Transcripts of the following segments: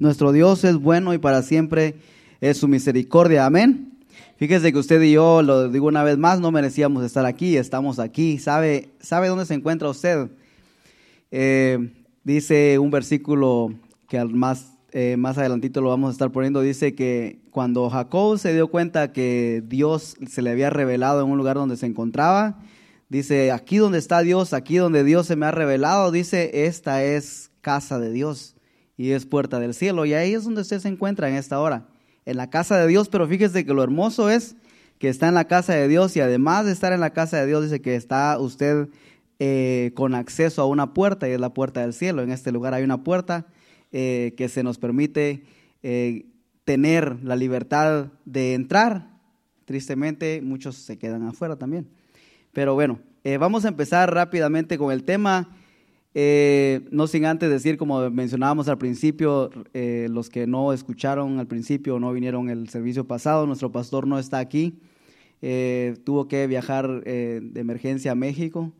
Nuestro Dios es bueno y para siempre es su misericordia. Amén. Fíjese que usted y yo, lo digo una vez más, no merecíamos estar aquí, estamos aquí. ¿Sabe, sabe dónde se encuentra usted? Eh, dice un versículo que más, eh, más adelantito lo vamos a estar poniendo, dice que cuando Jacob se dio cuenta que Dios se le había revelado en un lugar donde se encontraba, dice, aquí donde está Dios, aquí donde Dios se me ha revelado, dice, esta es casa de Dios y es puerta del cielo. Y ahí es donde usted se encuentra en esta hora, en la casa de Dios. Pero fíjese que lo hermoso es que está en la casa de Dios y además de estar en la casa de Dios, dice que está usted eh, con acceso a una puerta y es la puerta del cielo. En este lugar hay una puerta eh, que se nos permite eh, tener la libertad de entrar. Tristemente, muchos se quedan afuera también. Pero bueno, vamos a empezar rápidamente con el tema. Eh, no sin antes decir, como mencionábamos al principio, eh, los que no escucharon al principio o no vinieron el servicio pasado, nuestro pastor no está aquí. Eh, tuvo que viajar de emergencia a México.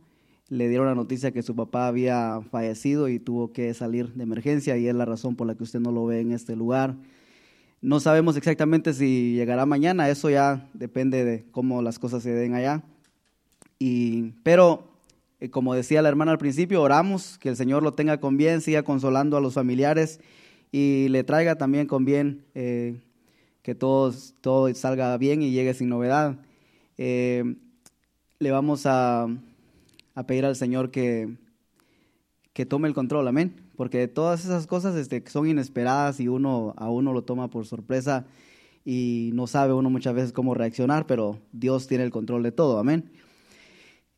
Le dieron la noticia que su papá había fallecido y tuvo que salir de emergencia y es la razón por la que usted no lo ve en este lugar. No sabemos exactamente si llegará mañana, eso ya depende de cómo las cosas se den allá. Y, pero como decía la hermana al principio, oramos que el Señor lo tenga con bien, siga consolando a los familiares y le traiga también con bien eh, que todo, todo salga bien y llegue sin novedad. Eh, le vamos a, pedir al Señor que, que tome el control, amén. Porque todas esas cosas este, son inesperadas y uno a uno lo toma por sorpresa y no sabe uno muchas veces cómo reaccionar, pero Dios tiene el control de todo, amén.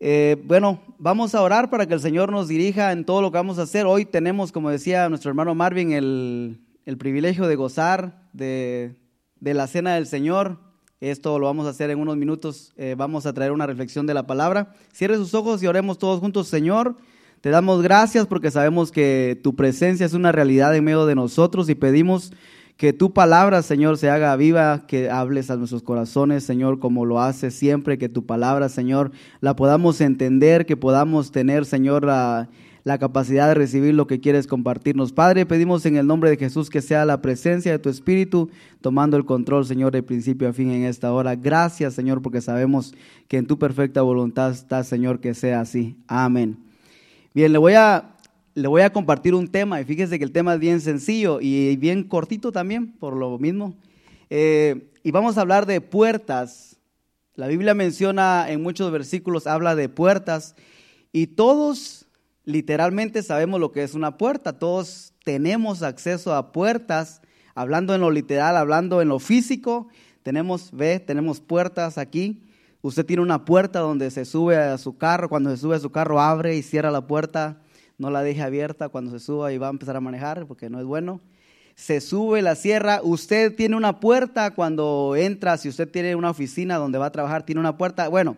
Eh, bueno, vamos a orar para que el Señor nos dirija en todo lo que vamos a hacer. Hoy tenemos, como decía nuestro hermano Marvin, el, privilegio de gozar de, la cena del Señor. Esto lo vamos a hacer en unos minutos. Eh, vamos a traer una reflexión de la palabra. Cierre sus ojos y oremos todos juntos, Señor. Te damos gracias porque sabemos que tu presencia es una realidad en medio de nosotros y pedimos que tu palabra, Señor, se haga viva, que hables a nuestros corazones, Señor, como lo hace siempre, que tu palabra, Señor, la podamos entender, que podamos tener, Señor, la, capacidad de recibir lo que quieres compartirnos. Padre, pedimos en el nombre de Jesús que sea la presencia de tu Espíritu tomando el control, Señor, de principio a fin en esta hora. Gracias, Señor, porque sabemos que en tu perfecta voluntad está, Señor, que sea así. Amén. Bien, le voy a le voy a compartir un tema y fíjese que el tema es bien sencillo y bien cortito también, por lo mismo. Eh, y vamos a hablar de puertas. La Biblia menciona en muchos versículos, habla de puertas y todos literalmente sabemos lo que es una puerta. Todos tenemos acceso a puertas, hablando en lo literal, hablando en lo físico. Tenemos, ve, tenemos puertas aquí. Usted tiene una puerta donde se sube a su carro, cuando se sube a su carro abre y cierra la puerta no la deje abierta cuando se suba y va a empezar a manejar porque no es bueno. Se sube la sierra, usted tiene una puerta cuando entra, si usted tiene una oficina donde va a trabajar, tiene una puerta. Bueno,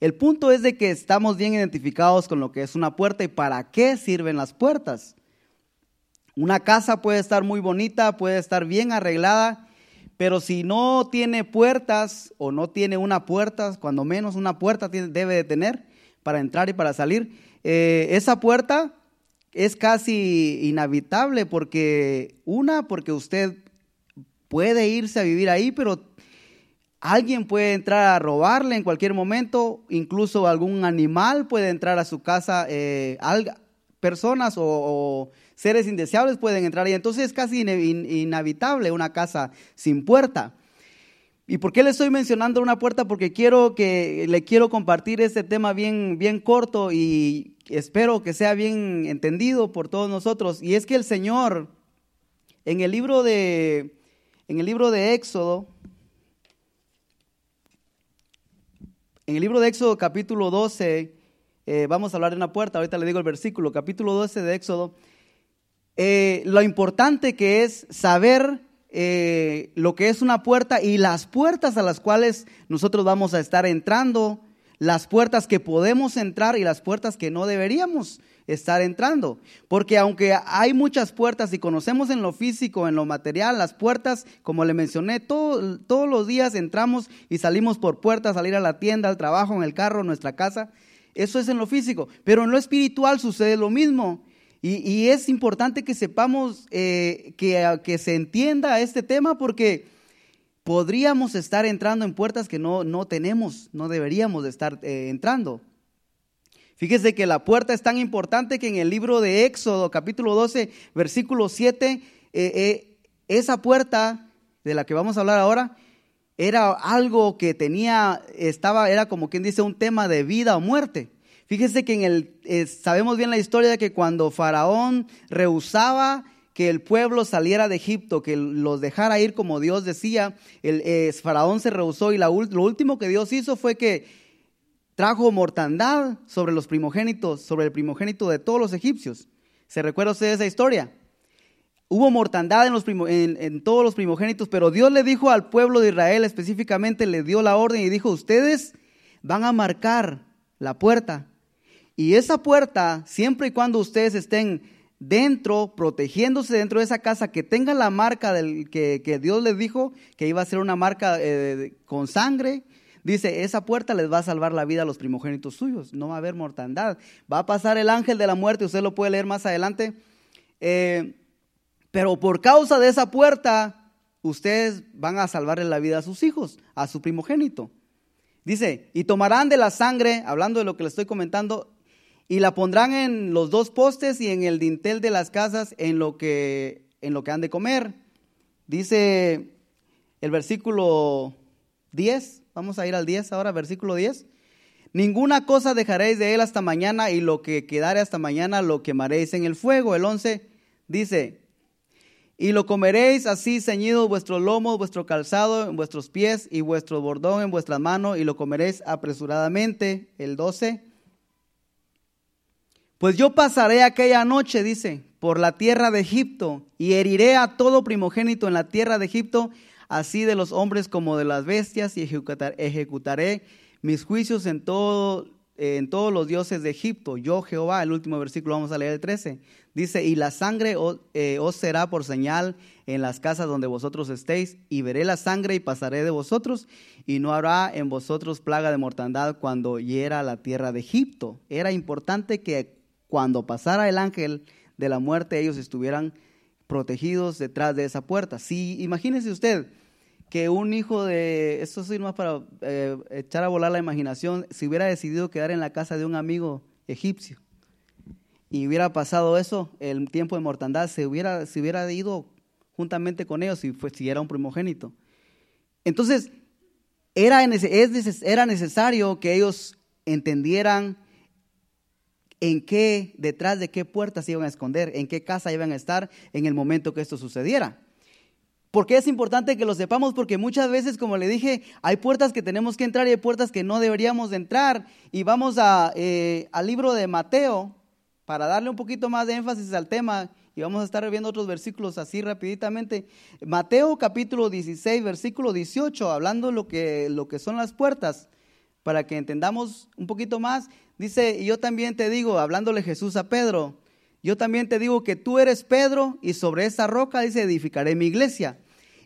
el punto es de que estamos bien identificados con lo que es una puerta y para qué sirven las puertas. Una casa puede estar muy bonita, puede estar bien arreglada, pero si no tiene puertas o no tiene una puerta, cuando menos una puerta debe de tener para entrar y para salir, eh, esa puerta es casi inhabitable porque, una, porque usted puede irse a vivir ahí, pero alguien puede entrar a robarle en cualquier momento, incluso algún animal puede entrar a su casa, eh, personas o, seres indeseables pueden entrar ahí. Entonces es casi inhabitable una casa sin puerta. ¿Y por qué le estoy mencionando una puerta? Porque quiero que le quiero compartir este tema bien, bien corto y espero que sea bien entendido por todos nosotros. Y es que el Señor, en el libro de, en el libro de Éxodo, en el libro de Éxodo capítulo 12, eh, vamos a hablar de una puerta, ahorita le digo el versículo, capítulo 12 de Éxodo, eh, lo importante que es saber eh, lo que es una puerta y las puertas a las cuales nosotros vamos a estar entrando, las puertas que podemos entrar y las puertas que no deberíamos estar entrando. Porque aunque hay muchas puertas y conocemos en lo físico, en lo material, las puertas, como le mencioné, todos los días entramos y salimos por puertas, salir a la tienda, al trabajo, en el carro, en nuestra casa. Eso es en lo físico. Pero en lo espiritual sucede lo mismo. Y, es importante que sepamos, eh, que, que, se entienda este tema porque podríamos estar entrando en puertas que no, no tenemos, no deberíamos de estar eh, entrando. Fíjese que la puerta es tan importante que en el libro de Éxodo, capítulo 12, versículo 7, eh, esa puerta de la que vamos a hablar ahora, era algo que tenía, estaba, era como quien dice, un tema de vida o muerte. Fíjese que en el, eh, sabemos bien la historia de que cuando Faraón rehusaba que el pueblo saliera de Egipto, que los dejara ir como Dios decía, el Faraón se rehusó y lo último que Dios hizo fue que trajo mortandad sobre los primogénitos, sobre el primogénito de todos los egipcios. ¿Se recuerda usted esa historia? Hubo mortandad en, los en, todos los primogénitos, pero Dios le dijo al pueblo de Israel específicamente, le dio la orden y dijo, ustedes van a marcar la puerta y esa puerta, siempre y cuando ustedes estén dentro, protegiéndose dentro de esa casa, que tenga la marca del, que, Dios les dijo que iba a ser una marca eh, con sangre, dice, esa puerta les va a salvar la vida a los primogénitos suyos, no va a haber mortandad. Va a pasar el ángel de la muerte, usted lo puede leer más adelante, eh, pero por causa de esa puerta, ustedes van a salvarle la vida a sus hijos, a su primogénito. Dice, y tomarán de la sangre, hablando de lo que le estoy comentando, y la pondrán en los dos postes y en el dintel de las casas en lo que, en lo que han de comer. Dice el versículo 10, vamos a ir al 10 ahora, versículo 10. Ninguna cosa dejaréis de él hasta mañana y lo que quedare hasta mañana lo quemaréis en el fuego. El 11 dice, y lo comeréis así ceñido vuestro lomo, vuestro calzado en vuestros pies y vuestro bordón en vuestras manos y lo comeréis apresuradamente. El 12, pues yo pasaré aquella noche, dice, por la tierra de Egipto y heriré a todo primogénito en la tierra de Egipto, así de los hombres como de las bestias, y ejecutaré mis juicios en, todo, en todos los dioses de Egipto. Yo, Jehová, el último versículo, vamos a leer el 13. Dice, y la sangre eh, os será por señal en las casas donde vosotros estéis, y veré la sangre y pasaré de vosotros, y no habrá en vosotros plaga de mortandad cuando hiera la tierra de Egipto. Era importante que cuando pasara el ángel de la muerte, ellos estuvieran protegidos detrás de esa puerta. Si imagínese usted que un hijo de, esto es más para eh, echar a volar la imaginación, si hubiera decidido quedar en la casa de un amigo egipcio y hubiera pasado eso, el tiempo de mortandad, se hubiera, se hubiera ido juntamente con ellos si, era un primogénito. Entonces, era, era necesario que ellos entendieran en qué, detrás de qué puertas iban a esconder, en qué casa iban a estar en el momento que esto sucediera. ¿Por qué es importante que lo sepamos? Porque muchas veces, como le dije, hay puertas que tenemos que entrar y hay puertas que no deberíamos de entrar. Y vamos a, eh, al libro de Mateo, para darle un poquito más de énfasis al tema, y vamos a estar viendo otros versículos así rapiditamente. Mateo capítulo 16, versículo 18, hablando lo que, lo que son las puertas, para que entendamos un poquito más. Dice, y yo también te digo, hablándole Jesús a Pedro, yo también te digo que tú eres Pedro y sobre esa roca, dice, edificaré mi iglesia.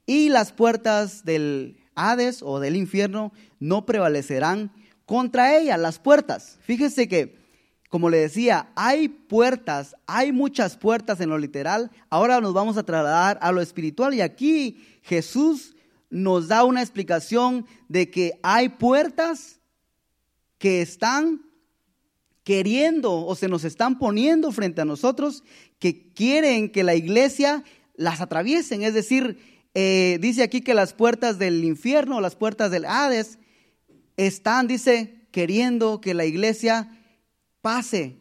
Y las puertas del Hades o del infierno no prevalecerán contra ella, las puertas. Fíjese que, como le decía, hay puertas, hay muchas puertas en lo literal. Ahora nos vamos a trasladar a lo espiritual y aquí Jesús nos da una explicación de que hay puertas que están queriendo o se nos están poniendo frente a nosotros que quieren que la iglesia las atraviesen. Es decir, eh, dice aquí que las puertas del infierno, las puertas del Hades, están, dice, queriendo que la iglesia pase,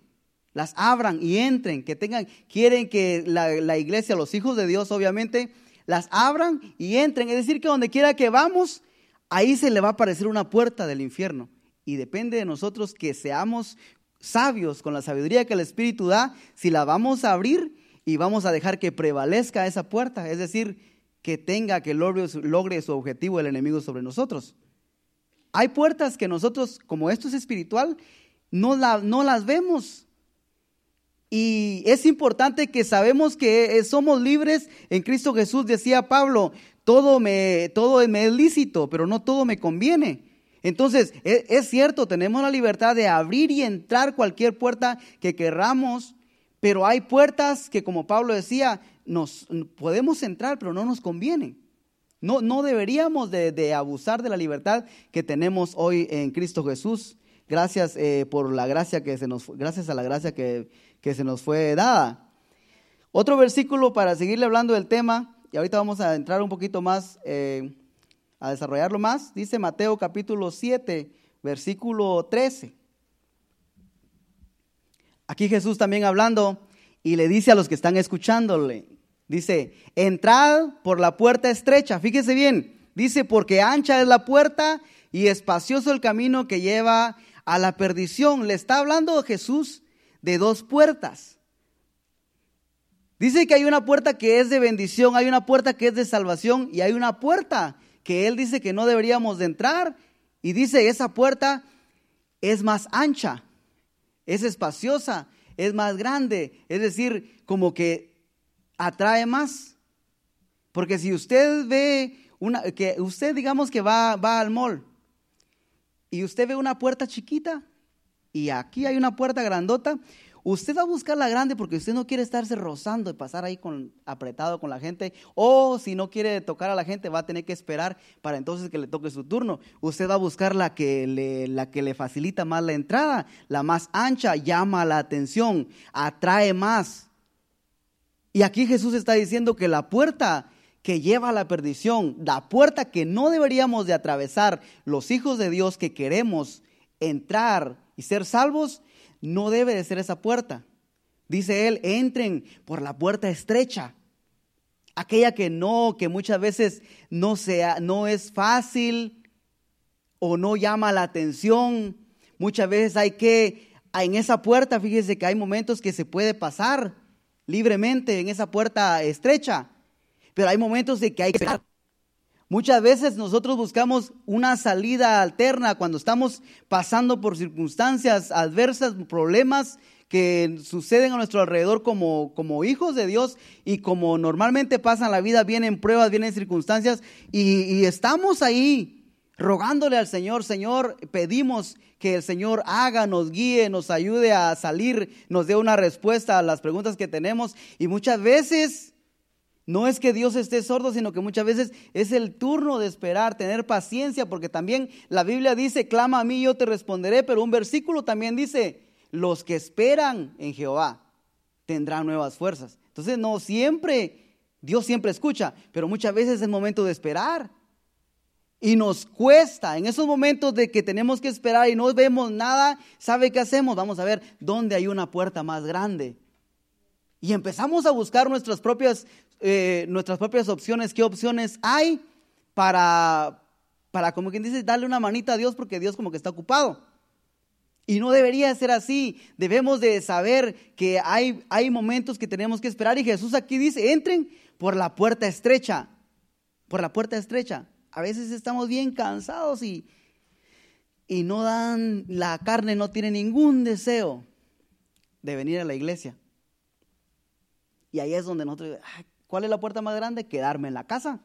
las abran y entren, que tengan, quieren que la, la iglesia, los hijos de Dios, obviamente, las abran y entren. Es decir, que donde quiera que vamos, ahí se le va a aparecer una puerta del infierno. Y depende de nosotros que seamos sabios con la sabiduría que el Espíritu da, si la vamos a abrir y vamos a dejar que prevalezca esa puerta, es decir, que tenga, que logre, su objetivo el enemigo sobre nosotros. Hay puertas que nosotros, como esto es espiritual, no, no las vemos. Y es importante que sabemos que somos libres en Cristo Jesús, decía Pablo, todo me, todo me es lícito, pero no todo me conviene. Entonces, es, cierto, tenemos la libertad de abrir y entrar cualquier puerta que querramos, Pero hay puertas que, como Pablo decía, nos podemos entrar, pero no nos conviene. No, no deberíamos de, abusar de la libertad que tenemos hoy en Cristo Jesús. Gracias eh, por la gracia que se nos, gracias a la gracia que, se nos fue dada. Otro versículo para seguirle hablando del tema, y ahorita vamos a entrar un poquito más, eh, a desarrollarlo más, dice Mateo capítulo 7, versículo 13. Aquí Jesús también hablando y le dice a los que están escuchándole, dice, entrad por la puerta estrecha, fíjese bien, dice, porque ancha es la puerta y espacioso el camino que lleva a la perdición. Le está hablando Jesús de dos puertas. Dice que hay una puerta que es de bendición, hay una puerta que es de salvación y hay una puerta que él dice que no deberíamos de entrar. Y dice, esa puerta es más ancha es espaciosa, es más grande, es decir, como que atrae más. Porque si usted ve una, que usted digamos que va, va al mall y usted ve una puerta chiquita y aquí hay una puerta grandota, Usted va a buscar la grande porque usted no quiere estarse rozando y pasar ahí con, apretado con la gente. O si no quiere tocar a la gente, va a tener que esperar para entonces que le toque su turno. Usted va a buscar la que le, la que le facilita más la entrada, la más ancha, llama la atención, atrae más. Y aquí Jesús está diciendo que la puerta que lleva a la perdición, la puerta que no deberíamos de atravesar los hijos de Dios que queremos entrar y ser salvos, no debe de ser esa puerta. Dice él, entren por la puerta estrecha. Aquella que no, que muchas veces no, sea, no es fácil o no llama la atención. Muchas veces hay que, en esa puerta, fíjese que hay momentos que se puede pasar libremente en esa puerta estrecha, pero hay momentos de que hay que Muchas veces nosotros buscamos una salida alterna cuando estamos pasando por circunstancias adversas, problemas que suceden a nuestro alrededor como, como hijos de Dios y como normalmente pasan la vida, vienen pruebas, vienen circunstancias y, y estamos ahí rogándole al Señor, Señor, pedimos que el Señor haga, nos guíe, nos ayude a salir, nos dé una respuesta a las preguntas que tenemos y muchas veces no es que Dios esté sordo, sino que muchas veces es el turno de esperar, tener paciencia, porque también la Biblia dice, clama a mí, yo te responderé, pero un versículo también dice, los que esperan en Jehová tendrán nuevas fuerzas. Entonces, no siempre, Dios siempre escucha, pero muchas veces es el momento de esperar. Y nos cuesta, en esos momentos de que tenemos que esperar y no vemos nada, ¿sabe qué hacemos? Vamos a ver dónde hay una puerta más grande. Y empezamos a buscar nuestras propias eh, nuestras propias opciones, qué opciones hay para, para, como quien dice, darle una manita a Dios porque Dios como que está ocupado. Y no debería ser así. Debemos de saber que hay, hay momentos que tenemos que esperar. Y Jesús aquí dice, entren por la puerta estrecha. Por la puerta estrecha. A veces estamos bien cansados y, y no dan, la carne no tiene ningún deseo de venir a la iglesia. Y ahí es donde nosotros, ¿Cuál es la puerta más grande? Quedarme en la casa.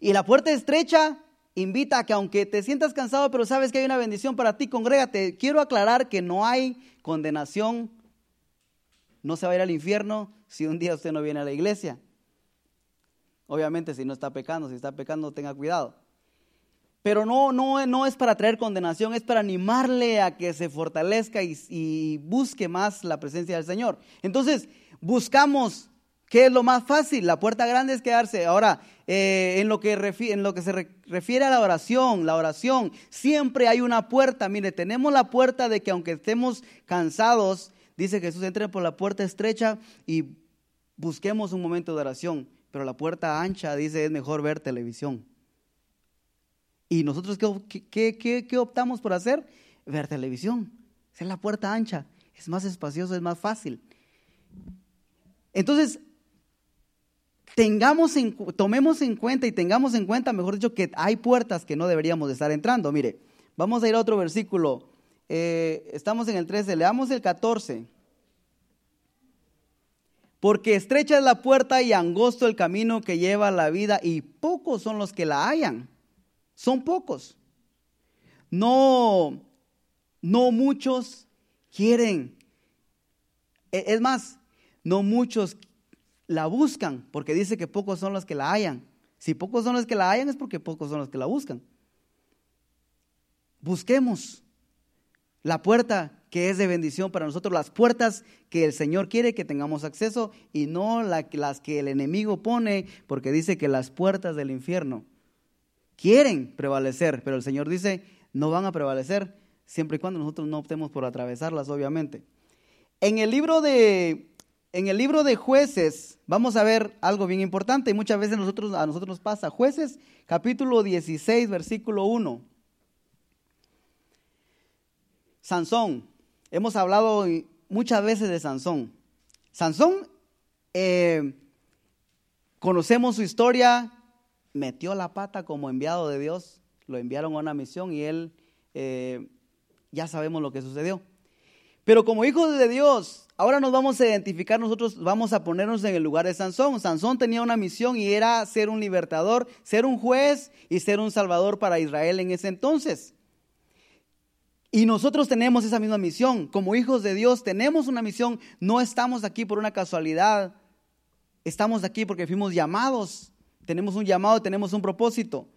Y la puerta estrecha invita a que aunque te sientas cansado, pero sabes que hay una bendición para ti, congrégate. Quiero aclarar que no hay condenación. No se va a ir al infierno si un día usted no viene a la iglesia. Obviamente si no está pecando, si está pecando, tenga cuidado. Pero no, no, no es para traer condenación, es para animarle a que se fortalezca y, y busque más la presencia del Señor. Entonces, buscamos ¿Qué es lo más fácil? La puerta grande es quedarse. Ahora, eh, en, lo que en lo que se refiere a la oración, la oración, siempre hay una puerta. Mire, tenemos la puerta de que aunque estemos cansados, dice Jesús, entre por la puerta estrecha y busquemos un momento de oración. Pero la puerta ancha dice es mejor ver televisión. ¿Y nosotros qué, qué optamos por hacer? Ver televisión. Es la puerta ancha. Es más espacioso, es más fácil. Entonces, tengamos en, tomemos en cuenta y tengamos en cuenta, mejor dicho, que hay puertas que no deberíamos de estar entrando. Mire, vamos a ir a otro versículo. Eh, estamos en el 13, leamos el 14. Porque estrecha es la puerta y angosto el camino que lleva a la vida y pocos son los que la hallan. Son pocos. No, no muchos quieren E, es más, no muchos la buscan, porque dice que pocos son los que la hallan. Si pocos son los que la hallan es porque pocos son los que la buscan. Busquemos la puerta que es de bendición para nosotros, las puertas que el Señor quiere que tengamos acceso y no las que el enemigo pone, porque dice que las puertas del infierno quieren prevalecer, pero el Señor dice, no van a prevalecer siempre y cuando nosotros no optemos por atravesarlas, obviamente. En el libro de, en el libro de jueces vamos a ver algo bien importante y muchas veces a nosotros nos pasa. Jueces capítulo 16, versículo 1. Sansón. Hemos hablado muchas veces de Sansón. Sansón, eh, conocemos su historia, metió la pata como enviado de Dios, lo enviaron a una misión y él, eh, ya sabemos lo que sucedió. Pero como hijos de Dios, ahora nos vamos a identificar, nosotros vamos a ponernos en el lugar de Sansón. Sansón tenía una misión y era ser un libertador, ser un juez y ser un salvador para Israel en ese entonces. Y nosotros tenemos esa misma misión. Como hijos de Dios tenemos una misión. No estamos aquí por una casualidad. Estamos aquí porque fuimos llamados. Tenemos un llamado, tenemos un propósito.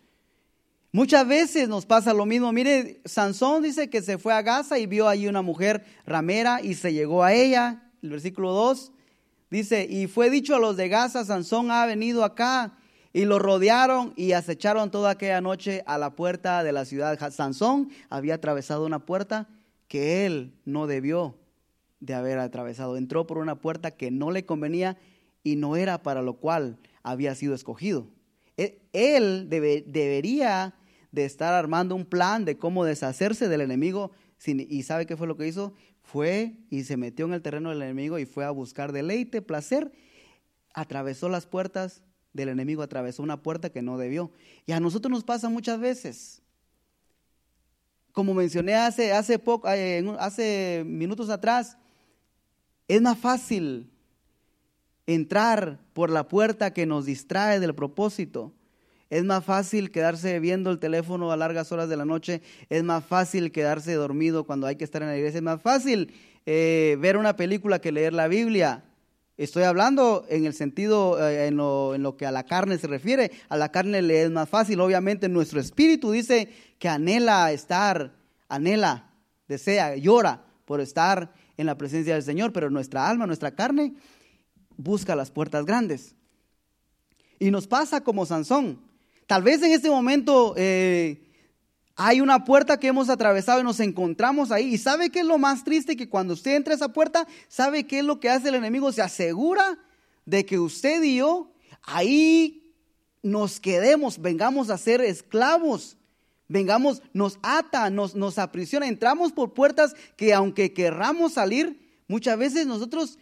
Muchas veces nos pasa lo mismo. Mire, Sansón dice que se fue a Gaza y vio allí una mujer ramera y se llegó a ella. El versículo 2 dice, y fue dicho a los de Gaza, Sansón ha venido acá. Y lo rodearon y acecharon toda aquella noche a la puerta de la ciudad. Sansón había atravesado una puerta que él no debió de haber atravesado. Entró por una puerta que no le convenía y no era para lo cual había sido escogido. E, él debería de estar armando un plan de cómo deshacerse del enemigo. ¿Y sabe qué fue lo que hizo? Fue y se metió en el terreno del enemigo y fue a buscar deleite, placer. Atravesó las puertas del enemigo, atravesó una puerta que no debió. Y a nosotros nos pasa muchas veces. Como mencioné hace, hace, poco, hace minutos atrás, es más fácil entrar por la puerta que nos distrae del propósito. Es más fácil quedarse viendo el teléfono a largas horas de la noche. Es más fácil quedarse dormido cuando hay que estar en la iglesia. Es más fácil eh, ver una película que leer la Biblia. Estoy hablando en el sentido, eh, en, lo, en, lo, que a la carne se refiere. A la carne le es más fácil. Obviamente nuestro espíritu dice que anhela estar, anhela, desea, llora por estar en la presencia del Señor. Pero nuestra alma, nuestra carne, busca las puertas grandes. Y nos pasa como Sansón. Tal vez en este momento eh, hay una puerta que hemos atravesado y nos encontramos ahí. ¿Y sabe qué es lo más triste? Que cuando usted entra a esa puerta, ¿sabe qué es lo que hace el enemigo? Se asegura de que usted y yo ahí nos quedemos, vengamos a ser esclavos. Vengamos, nos ata, nos, nos aprisiona. Entramos por puertas que aunque querramos salir, muchas veces nosotros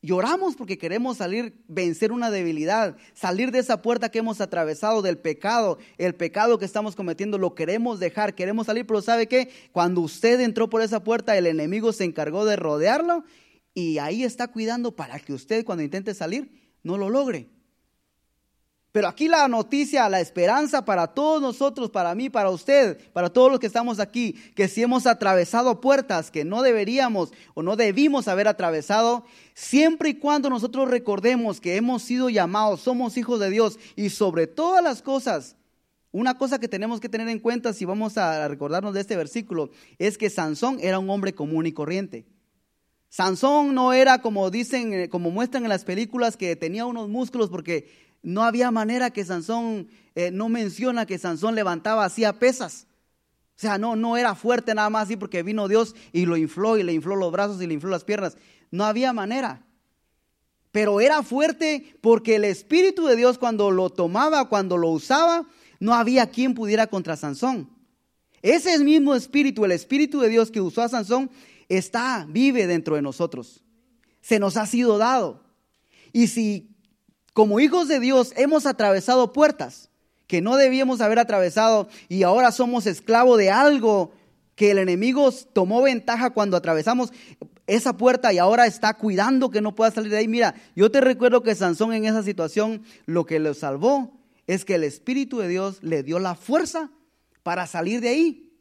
Lloramos porque queremos salir, vencer una debilidad, salir de esa puerta que hemos atravesado del pecado, el pecado que estamos cometiendo, lo queremos dejar, queremos salir, pero ¿sabe qué? Cuando usted entró por esa puerta, el enemigo se encargó de rodearlo y ahí está cuidando para que usted cuando intente salir no lo logre. Pero aquí la noticia, la esperanza para todos nosotros, para mí, para usted, para todos los que estamos aquí, que si hemos atravesado puertas que no deberíamos o no debimos haber atravesado, siempre y cuando nosotros recordemos que hemos sido llamados, somos hijos de Dios y sobre todas las cosas, una cosa que tenemos que tener en cuenta si vamos a recordarnos de este versículo es que Sansón era un hombre común y corriente. Sansón no era como dicen, eh, como muestran en las películas, que tenía unos músculos porque no había manera que Sansón, eh, no menciona que Sansón levantaba, hacía pesas. O sea, no, no era fuerte nada más así porque vino Dios y lo infló y le infló los brazos y le infló las piernas. No había manera. Pero era fuerte porque el Espíritu de Dios cuando lo tomaba, cuando lo usaba, no había quien pudiera contra Sansón. Ese mismo Espíritu, el Espíritu de Dios que usó a Sansón, está, vive dentro de nosotros. Se nos ha sido dado. Y si como hijos de Dios hemos atravesado puertas que no debíamos haber atravesado y ahora somos esclavos de algo que el enemigo tomó ventaja cuando atravesamos esa puerta y ahora está cuidando que no pueda salir de ahí. Mira, yo te recuerdo que Sansón en esa situación lo que lo salvó es que el Espíritu de Dios le dio la fuerza para salir de ahí.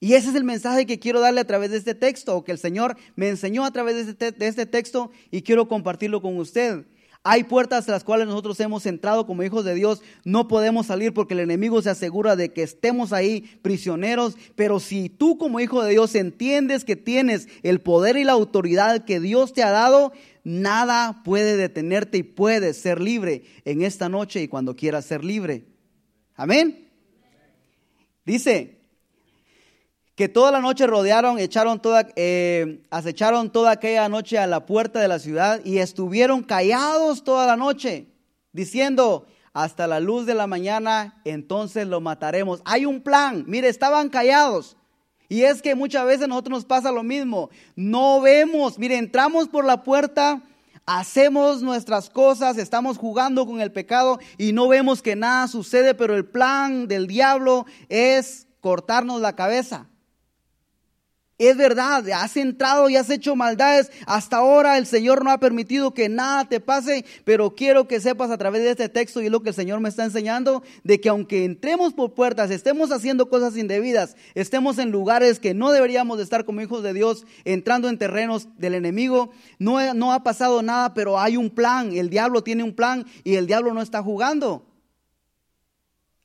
Y ese es el mensaje que quiero darle a través de este texto, o que el Señor me enseñó a través de este, de este texto y quiero compartirlo con usted. Hay puertas a las cuales nosotros hemos entrado como hijos de Dios, no podemos salir porque el enemigo se asegura de que estemos ahí prisioneros, pero si tú como hijo de Dios entiendes que tienes el poder y la autoridad que Dios te ha dado, nada puede detenerte y puedes ser libre en esta noche y cuando quieras ser libre. Amén. Dice, que toda la noche rodearon, echaron toda, eh, acecharon toda aquella noche a la puerta de la ciudad y estuvieron callados toda la noche, diciendo, hasta la luz de la mañana, entonces lo mataremos. Hay un plan, mire, estaban callados. Y es que muchas veces a nosotros nos pasa lo mismo. No vemos, mire, entramos por la puerta, hacemos nuestras cosas, estamos jugando con el pecado y no vemos que nada sucede, pero el plan del diablo es cortarnos la cabeza. Es verdad, has entrado y has hecho maldades. Hasta ahora el Señor no ha permitido que nada te pase, pero quiero que sepas a través de este texto y lo que el Señor me está enseñando, de que aunque entremos por puertas, estemos haciendo cosas indebidas, estemos en lugares que no deberíamos de estar como hijos de Dios, entrando en terrenos del enemigo, no, no ha pasado nada, pero hay un plan, el diablo tiene un plan y el diablo no está jugando.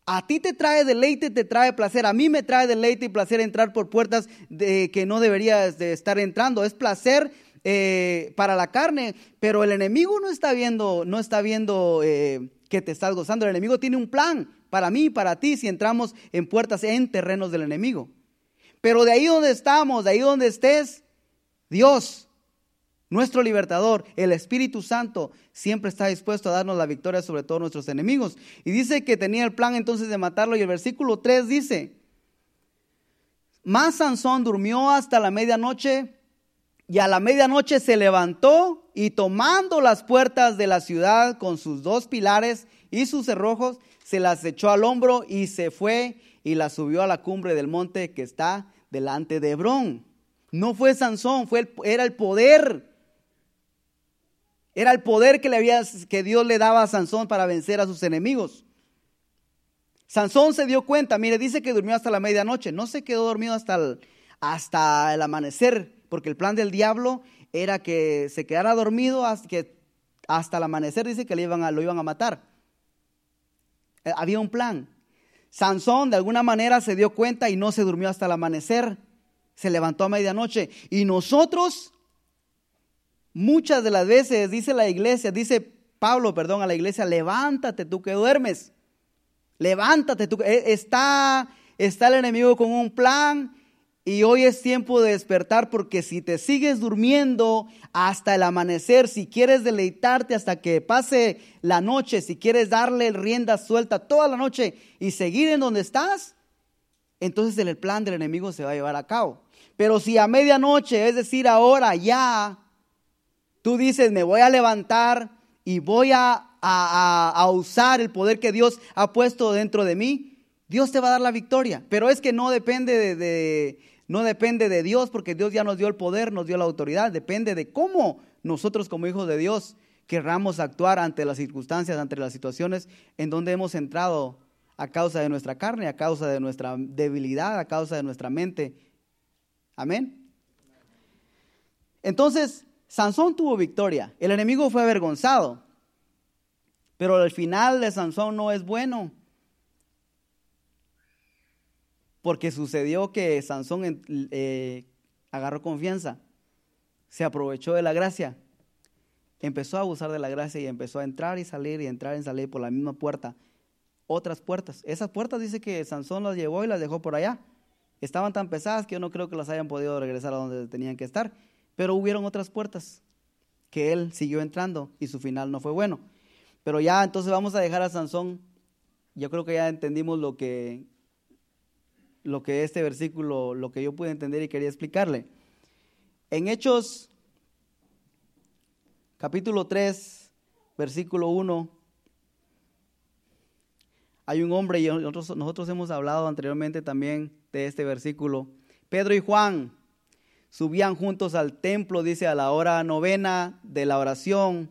A ti te trae deleite, te trae placer. A mí me trae deleite y placer entrar por puertas de, que no deberías de estar entrando. Es placer eh, para la carne, pero el enemigo no está viendo, no está viendo eh, que te estás gozando. El enemigo tiene un plan para mí y para ti si entramos en puertas en terrenos del enemigo. Pero de ahí donde estamos, de ahí donde estés, Dios nuestro libertador, el Espíritu Santo, siempre está dispuesto a darnos la victoria sobre todos nuestros enemigos. Y dice que tenía el plan entonces de matarlo. Y el versículo 3 dice, más Sansón durmió hasta la medianoche y a la medianoche se levantó y tomando las puertas de la ciudad con sus dos pilares y sus cerrojos, se las echó al hombro y se fue y las subió a la cumbre del monte que está delante de Hebrón. No fue Sansón, fue era el poder era el poder que, le había, que Dios le daba a Sansón para vencer a sus enemigos. Sansón se dio cuenta, mire, dice que durmió hasta la medianoche, no se quedó dormido hasta el, hasta el amanecer, porque el plan del diablo era que se quedara dormido hasta, hasta el amanecer, dice que le iban a, lo iban a matar. Eh, había un plan. Sansón de alguna manera se dio cuenta y no se durmió hasta el amanecer, se levantó a medianoche. Y nosotros Muchas de las veces dice la iglesia, dice Pablo, perdón, a la iglesia, levántate tú que duermes. Levántate tú. E, está, está el enemigo con un plan y hoy es tiempo de despertar porque si te sigues durmiendo hasta el amanecer, si quieres deleitarte hasta que pase la noche, si quieres darle rienda suelta toda la noche y seguir en donde estás, entonces el plan del enemigo se va a llevar a cabo. Pero si a medianoche, es decir, ahora ya, Tú dices, me voy a levantar y voy a, usar el poder que Dios ha puesto dentro de mí. Dios te va a dar la victoria. Pero es que no depende de, no depende de Dios, porque Dios ya nos dio el poder, nos dio la autoridad. Depende de cómo nosotros como hijos de Dios querramos actuar ante las circunstancias, ante las situaciones en donde hemos entrado a causa de nuestra carne, a causa de nuestra debilidad, a causa de nuestra mente. Amén. Entonces, Sansón tuvo victoria, el enemigo fue avergonzado, pero el final de Sansón no es bueno. Porque sucedió que Sansón eh, agarró confianza, se aprovechó de la gracia, empezó a abusar de la gracia y empezó a entrar y salir y entrar y salir por la misma puerta. Otras puertas. Esas puertas dice que Sansón las llevó y las dejó por allá. Estaban tan pesadas que yo no creo que las hayan podido regresar a donde tenían que estar. Pero hubieron otras puertas que él siguió entrando y su final no fue bueno. Pero ya entonces vamos a dejar a Sansón. Yo creo que ya entendimos lo que lo que este versículo, lo que yo pude entender y quería explicarle. En Hechos capítulo 3, versículo 1 hay un hombre y nosotros, nosotros hemos hablado anteriormente también de este versículo. Pedro y Juan subían juntos al templo, dice, a la hora novena de la oración,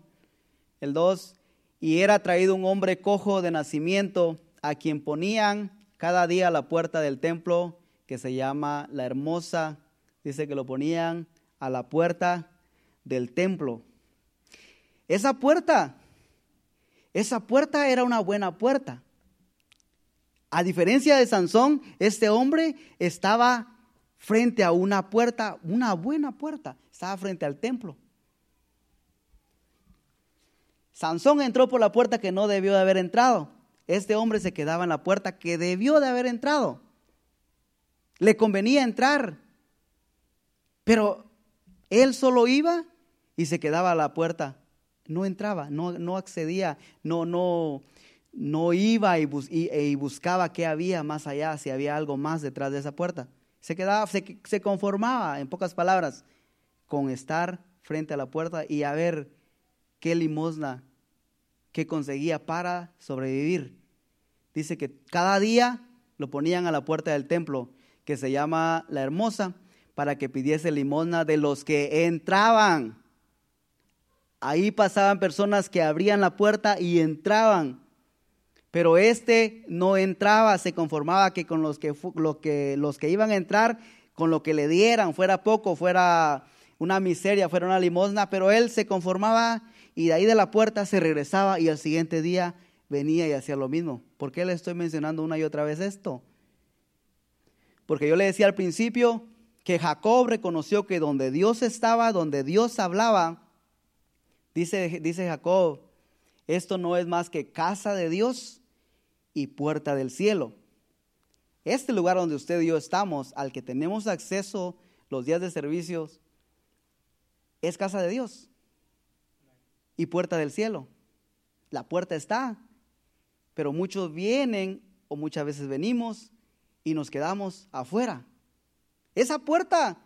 el 2, y era traído un hombre cojo de nacimiento, a quien ponían cada día a la puerta del templo que se llama La Hermosa. Dice que lo ponían a la puerta del templo. Esa puerta, esa puerta era una buena puerta. A diferencia de Sansón, este hombre estaba frente a una puerta, una buena puerta, estaba frente al templo. Sansón entró por la puerta que no debió de haber entrado. Este hombre se quedaba en la puerta que debió de haber entrado. Le convenía entrar, pero él solo iba y se quedaba a la puerta. No entraba, no, no accedía, no, no, no iba y, y, buscaba qué había más allá, si había algo más detrás de esa puerta. Se quedaba, se, se conformaba, en pocas palabras, con estar frente a la puerta y a ver qué limosna que conseguía para sobrevivir. Dice que cada día lo ponían a la puerta del templo, que se llama La Hermosa, para que pidiese limosna de los que entraban. Ahí pasaban personas que abrían la puerta y entraban. Pero este no entraba, se conformaba que con los que, lo que, los que iban a entrar, con lo que le dieran, fuera poco, fuera una miseria, fuera una limosna, pero él se conformaba y de ahí de la puerta se regresaba y al siguiente día venía y hacía lo mismo. ¿Por qué le estoy mencionando una y otra vez esto? Porque yo le decía al principio que Jacob reconoció que donde Dios estaba, donde Dios hablaba, dice, dice Jacob, esto no es más que casa de Dios y puerta del cielo. Este lugar donde usted y yo estamos, al que tenemos acceso los días de servicios, es casa de Dios y puerta del cielo. La puerta está, pero muchos vienen o muchas veces venimos y nos quedamos afuera. Esa puerta,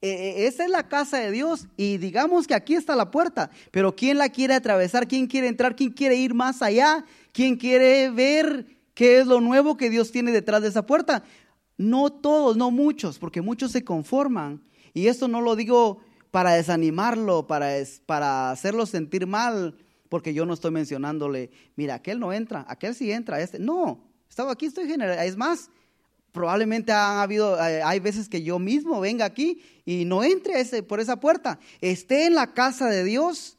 eh, eh, esa es la casa de Dios y digamos que aquí está la puerta, pero ¿quién la quiere atravesar? ¿Quién quiere entrar? ¿Quién quiere ir más allá? ¿Quién quiere ver qué es lo nuevo que Dios tiene detrás de esa puerta? No todos, no muchos, porque muchos se conforman. Y esto no lo digo para desanimarlo, para, para hacerlo sentir mal, porque yo no estoy mencionándole, mira, aquel no entra, aquel sí entra, este. No, estaba aquí, estoy general. Es más, Probablemente han habido, eh, hay veces que yo mismo venga aquí y no entre ese, por esa puerta. Esté en la casa de Dios,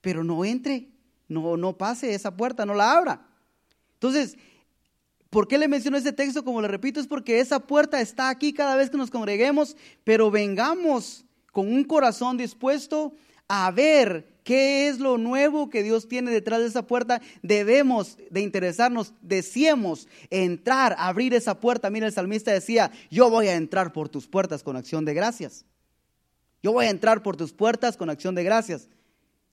pero no entre, no, no pase esa puerta, no la abra. Entonces, ¿por qué le menciono ese texto? Como le repito, es porque esa puerta está aquí cada vez que nos congreguemos, pero vengamos con un corazón dispuesto a ver qué es lo nuevo que Dios tiene detrás de esa puerta, debemos de interesarnos, deseemos entrar, abrir esa puerta. Mira, el salmista decía, yo voy a entrar por tus puertas con acción de gracias. Yo voy a entrar por tus puertas con acción de gracias.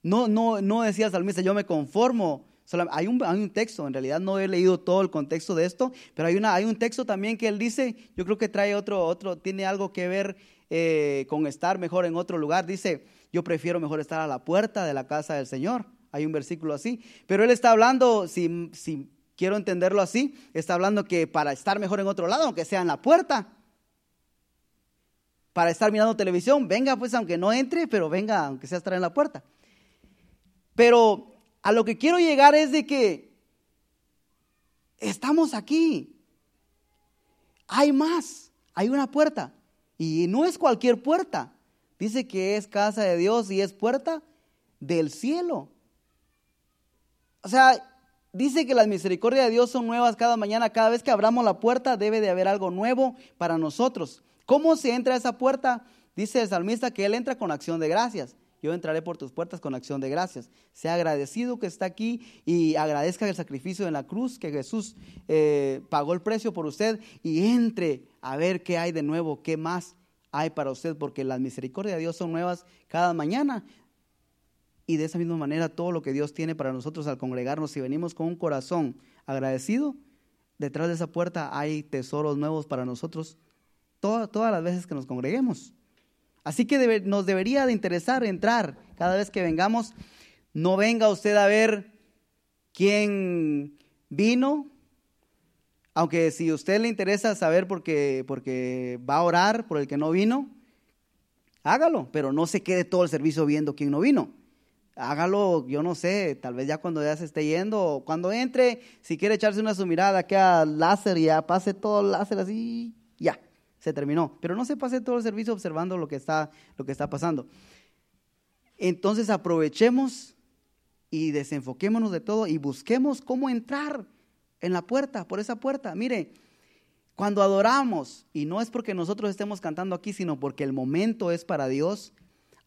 No, no, no decía el salmista, yo me conformo. Hay un, hay un, texto, en realidad no he leído todo el contexto de esto, pero hay, una, hay un texto también que él dice, yo creo que trae otro, otro tiene algo que ver eh, con estar mejor en otro lugar. Dice, yo prefiero mejor estar a la puerta de la casa del Señor. Hay un versículo así. Pero él está hablando, si, si quiero entenderlo así, está hablando que para estar mejor en otro lado, aunque sea en la puerta, para estar mirando televisión, venga pues aunque no entre, pero venga aunque sea estar en la puerta. Pero a lo que quiero llegar es de que estamos aquí. Hay más, hay una puerta. Y no es cualquier puerta. Dice que es casa de Dios y es puerta del cielo. O sea, dice que las misericordias de Dios son nuevas cada mañana. Cada vez que abramos la puerta debe de haber algo nuevo para nosotros. ¿Cómo se entra a esa puerta? Dice el salmista que él entra con acción de gracias. Yo entraré por tus puertas con acción de gracias. Sea agradecido que está aquí y agradezca el sacrificio en la cruz que Jesús eh, pagó el precio por usted y entre a ver qué hay de nuevo, qué más hay para usted, porque las misericordias de Dios son nuevas cada mañana. Y de esa misma manera, todo lo que Dios tiene para nosotros al congregarnos, si venimos con un corazón agradecido, detrás de esa puerta hay tesoros nuevos para nosotros todas las veces que nos congreguemos. Así que nos debería de interesar entrar cada vez que vengamos. No venga usted a ver quién vino, aunque si a usted le interesa saber porque, porque va a orar por el que no vino, hágalo, pero no se quede todo el servicio viendo quién no vino. Hágalo, yo no sé, tal vez ya cuando ya se esté yendo, cuando entre, si quiere echarse una su mirada, queda láser y ya pase todo el láser así. Se terminó. Pero no se pase todo el servicio observando lo que está, lo que está pasando. Entonces aprovechemos y desenfoquémonos de todo y busquemos cómo entrar en la puerta, por esa puerta. Mire, cuando adoramos, y no es porque nosotros estemos cantando aquí, sino porque el momento es para Dios,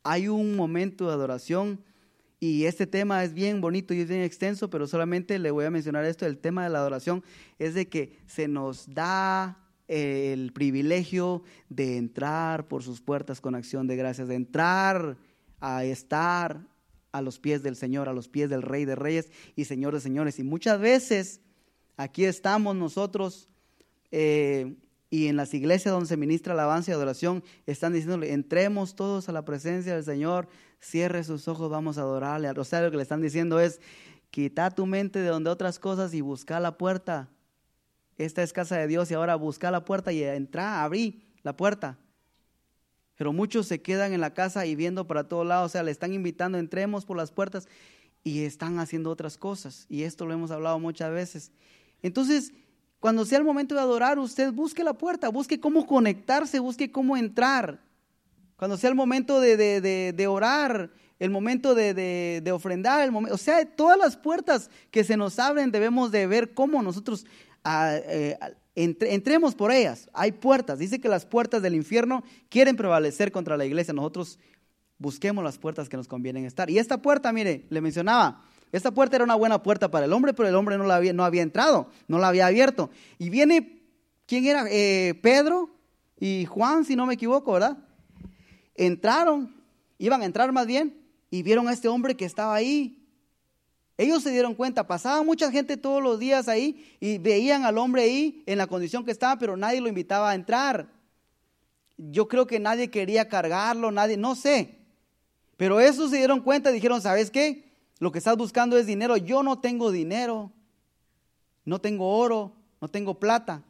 hay un momento de adoración y este tema es bien bonito y es bien extenso, pero solamente le voy a mencionar esto, el tema de la adoración es de que se nos da el privilegio de entrar por sus puertas con acción de gracias, de entrar a estar a los pies del Señor, a los pies del Rey de Reyes y Señor de Señores. Y muchas veces aquí estamos nosotros eh, y en las iglesias donde se ministra alabanza y adoración están diciéndole, entremos todos a la presencia del Señor, cierre sus ojos, vamos a adorarle. O sea, lo que le están diciendo es, quita tu mente de donde otras cosas y busca la puerta. Esta es casa de Dios y ahora busca la puerta y entra, abrí la puerta. Pero muchos se quedan en la casa y viendo para todos lados, o sea, le están invitando, entremos por las puertas y están haciendo otras cosas. Y esto lo hemos hablado muchas veces. Entonces, cuando sea el momento de adorar, usted busque la puerta, busque cómo conectarse, busque cómo entrar. Cuando sea el momento de, orar, el momento de, ofrendar, el momento, o sea, todas las puertas que se nos abren debemos de ver cómo nosotros eh, entremos por ellas. Hay puertas. Dice que las puertas del infierno quieren prevalecer contra la iglesia. Nosotros busquemos las puertas que nos convienen estar. Y esta puerta, mire, le mencionaba, esta puerta era una buena puerta para el hombre, pero el hombre no, la había, no había entrado, no la había abierto. Y viene, ¿quién era? Eh, Pedro y Juan, si no me equivoco, ¿verdad? Entraron, iban a entrar más bien, y vieron a este hombre que estaba ahí. Ellos se dieron cuenta, pasaba mucha gente todos los días ahí y veían al hombre ahí en la condición que estaba, pero nadie lo invitaba a entrar. Yo creo que nadie quería cargarlo, nadie, no sé. Pero esos se dieron cuenta y dijeron, ¿sabes qué? Lo que estás buscando es dinero. Yo no tengo dinero. No tengo oro. No tengo plata.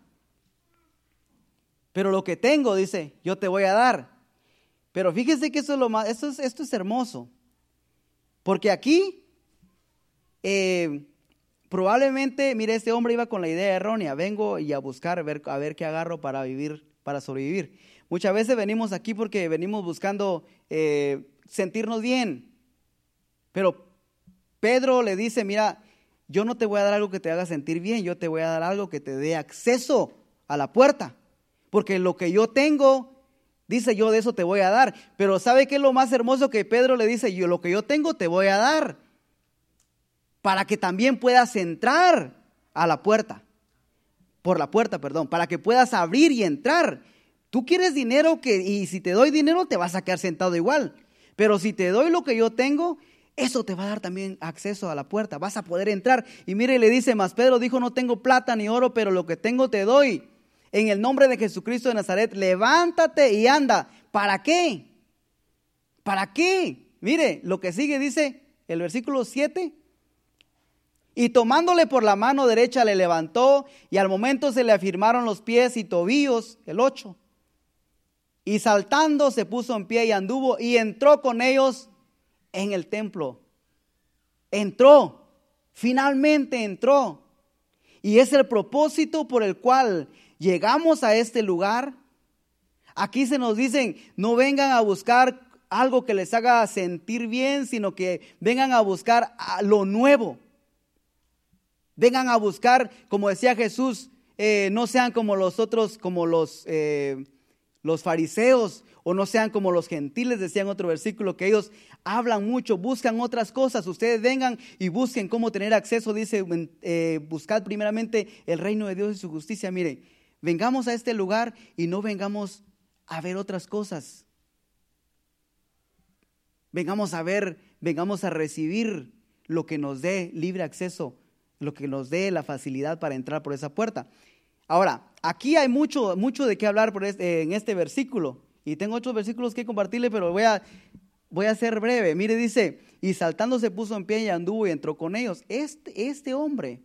Pero lo que tengo, dice, yo te voy a dar. Pero fíjese que eso es lo más, es, esto es hermoso. Porque aquí, eh, probablemente, mire, este hombre iba con la idea errónea. Vengo y a buscar, a ver, a ver qué agarro para vivir, para sobrevivir. Muchas veces venimos aquí porque venimos buscando eh, sentirnos bien. Pero Pedro le dice, mira, yo no te voy a dar algo que te haga sentir bien, yo te voy a dar algo que te dé acceso a la puerta. Porque lo que yo tengo, dice yo de eso te voy a dar. Pero ¿sabe qué es lo más hermoso que Pedro le dice? Yo lo que yo tengo te voy a dar. Para que también puedas entrar a la puerta. Por la puerta, perdón. Para que puedas abrir y entrar. Tú quieres dinero que, y si te doy dinero te vas a quedar sentado igual. Pero si te doy lo que yo tengo, eso te va a dar también acceso a la puerta, vas a poder entrar. Y mire, le dice más, Pedro dijo, no tengo plata ni oro, pero lo que tengo te doy. En el nombre de Jesucristo de Nazaret, levántate y anda. ¿Para qué? ¿Para qué? Mire, lo que sigue dice el versículo 7. Y tomándole por la mano derecha le levantó y al momento se le afirmaron los pies y tobillos, el 8. Y saltando se puso en pie y anduvo y entró con ellos en el templo. Entró, finalmente entró. Y es el propósito por el cual llegamos a este lugar. Aquí se nos dicen, no vengan a buscar algo que les haga sentir bien, sino que vengan a buscar lo nuevo. Vengan a buscar, como decía Jesús, eh, no sean como los otros, como los, eh, los fariseos o no sean como los gentiles, decía en otro versículo, que ellos hablan mucho, buscan otras cosas. Ustedes vengan y busquen cómo tener acceso, dice, eh, buscad primeramente el reino de Dios y su justicia. Mire, vengamos a este lugar y no vengamos a ver otras cosas. Vengamos a ver, vengamos a recibir lo que nos dé libre acceso, lo que nos dé la facilidad para entrar por esa puerta. Ahora, aquí hay mucho, mucho de qué hablar por este, en este versículo. Y tengo otros versículos que compartirle, pero voy a, voy a ser breve. Mire, dice, y saltando se puso en pie y anduvo y entró con ellos. Este, este hombre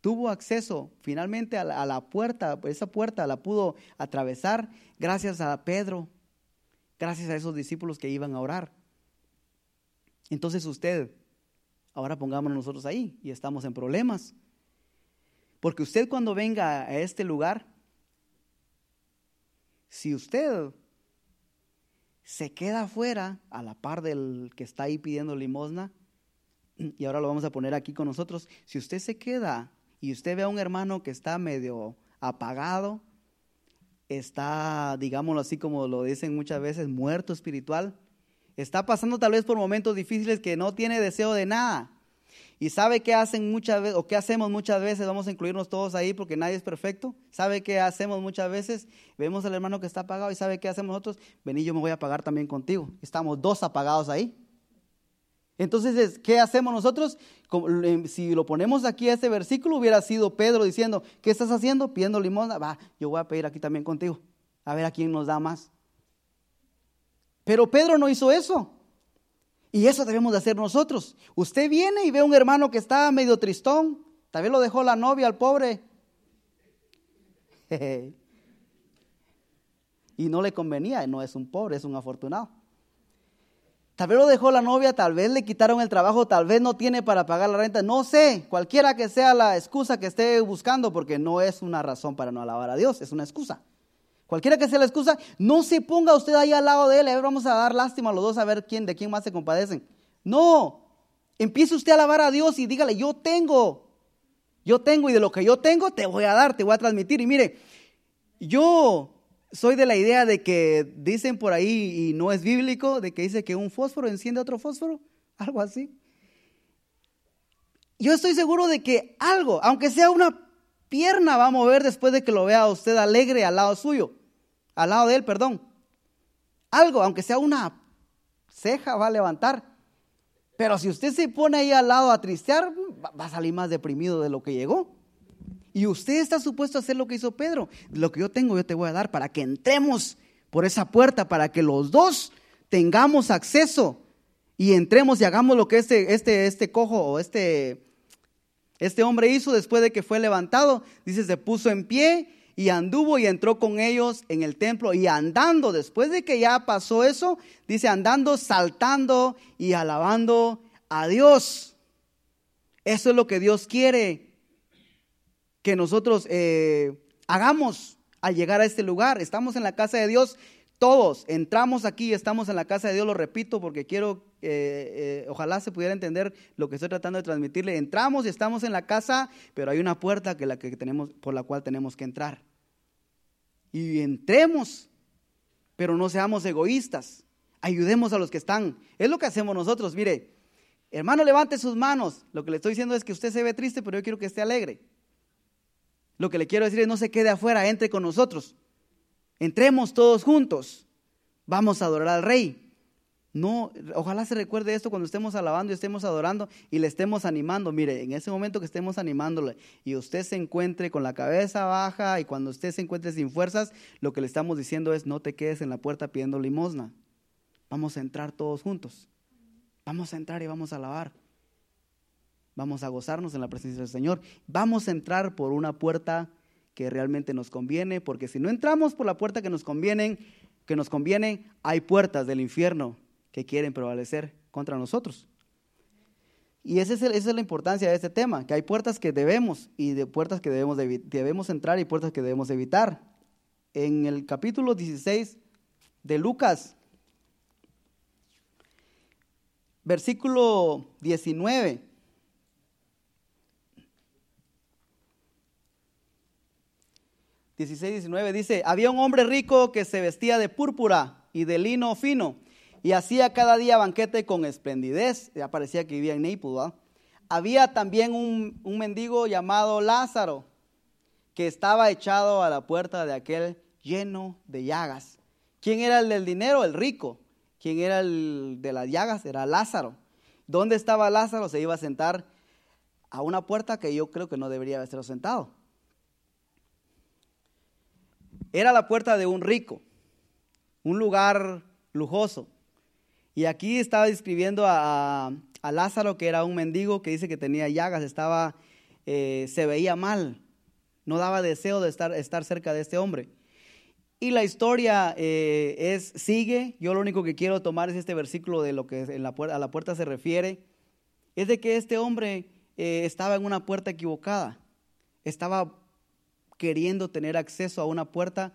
tuvo acceso finalmente a la, a la puerta, esa puerta la pudo atravesar gracias a Pedro, gracias a esos discípulos que iban a orar. Entonces usted, ahora pongámonos nosotros ahí y estamos en problemas. Porque usted cuando venga a este lugar, si usted se queda afuera a la par del que está ahí pidiendo limosna, y ahora lo vamos a poner aquí con nosotros, si usted se queda y usted ve a un hermano que está medio apagado, está, digámoslo así como lo dicen muchas veces, muerto espiritual, está pasando tal vez por momentos difíciles que no tiene deseo de nada. Y sabe qué hacen muchas veces, o qué hacemos muchas veces, vamos a incluirnos todos ahí porque nadie es perfecto. ¿Sabe qué hacemos muchas veces? Vemos al hermano que está apagado y ¿sabe qué hacemos nosotros? Vení, yo me voy a apagar también contigo. Estamos dos apagados ahí. Entonces, ¿qué hacemos nosotros? Si lo ponemos aquí a este versículo, hubiera sido Pedro diciendo, ¿qué estás haciendo? Pidiendo limosna. Va, yo voy a pedir aquí también contigo. A ver a quién nos da más. Pero Pedro no hizo eso. Y eso debemos de hacer nosotros. Usted viene y ve a un hermano que está medio tristón. Tal vez lo dejó la novia al pobre. y no le convenía. No es un pobre, es un afortunado. Tal vez lo dejó la novia, tal vez le quitaron el trabajo, tal vez no tiene para pagar la renta, no sé, cualquiera que sea la excusa que esté buscando, porque no es una razón para no alabar a Dios, es una excusa. Cualquiera que sea la excusa, no se ponga usted ahí al lado de él, a ver, vamos a dar lástima a los dos a ver quién, de quién más se compadecen. No, empiece usted a alabar a Dios y dígale, yo tengo, yo tengo y de lo que yo tengo te voy a dar, te voy a transmitir. Y mire, yo soy de la idea de que dicen por ahí, y no es bíblico, de que dice que un fósforo enciende otro fósforo, algo así. Yo estoy seguro de que algo, aunque sea una pierna, va a mover después de que lo vea usted alegre al lado suyo, al lado de él, perdón. Algo, aunque sea una ceja, va a levantar. Pero si usted se pone ahí al lado a tristear, va a salir más deprimido de lo que llegó. Y usted está supuesto a hacer lo que hizo Pedro. Lo que yo tengo, yo te voy a dar para que entremos por esa puerta, para que los dos tengamos acceso y entremos y hagamos lo que este, este, este cojo o este, este hombre hizo después de que fue levantado. Dice, se puso en pie y anduvo y entró con ellos en el templo y andando, después de que ya pasó eso, dice, andando, saltando y alabando a Dios. Eso es lo que Dios quiere que nosotros eh, hagamos al llegar a este lugar. Estamos en la casa de Dios, todos entramos aquí, estamos en la casa de Dios, lo repito porque quiero, eh, eh, ojalá se pudiera entender lo que estoy tratando de transmitirle. Entramos y estamos en la casa, pero hay una puerta que la que tenemos, por la cual tenemos que entrar. Y entremos, pero no seamos egoístas. Ayudemos a los que están. Es lo que hacemos nosotros. Mire, hermano, levante sus manos. Lo que le estoy diciendo es que usted se ve triste, pero yo quiero que esté alegre. Lo que le quiero decir es no se quede afuera, entre con nosotros. Entremos todos juntos. Vamos a adorar al rey. No, ojalá se recuerde esto cuando estemos alabando y estemos adorando y le estemos animando. Mire, en ese momento que estemos animándole y usted se encuentre con la cabeza baja y cuando usted se encuentre sin fuerzas, lo que le estamos diciendo es no te quedes en la puerta pidiendo limosna. Vamos a entrar todos juntos. Vamos a entrar y vamos a alabar. Vamos a gozarnos en la presencia del Señor. Vamos a entrar por una puerta que realmente nos conviene, porque si no entramos por la puerta que nos conviene, que nos conviene, hay puertas del infierno que quieren prevalecer contra nosotros. Y esa es, la importancia de este tema, que hay puertas que debemos y de puertas que debemos, debemos entrar y puertas que debemos evitar. En el capítulo 16 de Lucas, versículo 19. 16, 19 dice, había un hombre rico que se vestía de púrpura y de lino fino y hacía cada día banquete con esplendidez. Ya parecía que vivía en Naples. Había también un, un mendigo llamado Lázaro que estaba echado a la puerta de aquel lleno de llagas. ¿Quién era el del dinero? El rico. ¿Quién era el de las llagas? Era Lázaro. ¿Dónde estaba Lázaro? Se iba a sentar a una puerta que yo creo que no debería haber sentado era la puerta de un rico, un lugar lujoso. Y aquí estaba describiendo a, Lázaro, que era un mendigo que dice que tenía llagas, estaba, eh, se veía mal, no daba deseo de estar, estar cerca de este hombre. Y la historia eh, es, sigue, yo lo único que quiero tomar es este versículo de lo que a la puerta se refiere, es de que este hombre eh, estaba en una puerta equivocada, estaba queriendo tener acceso a una puerta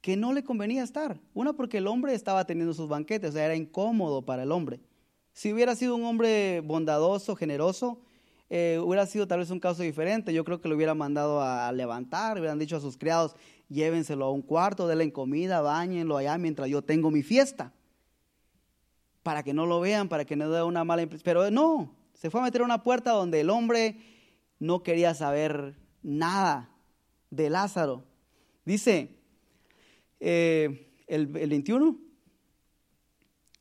que no le convenía estar. Una porque el hombre estaba teniendo sus banquetes, o sea, era incómodo para el hombre. Si hubiera sido un hombre bondadoso, generoso, eh, hubiera sido tal vez un caso diferente. Yo creo que lo hubiera mandado a levantar, hubieran dicho a sus criados, llévenselo a un cuarto, denle comida, bañenlo allá mientras yo tengo mi fiesta. Para que no lo vean, para que no dé una mala impresión. Pero no, se fue a meter a una puerta donde el hombre no quería saber nada de Lázaro. Dice eh, el, el 21,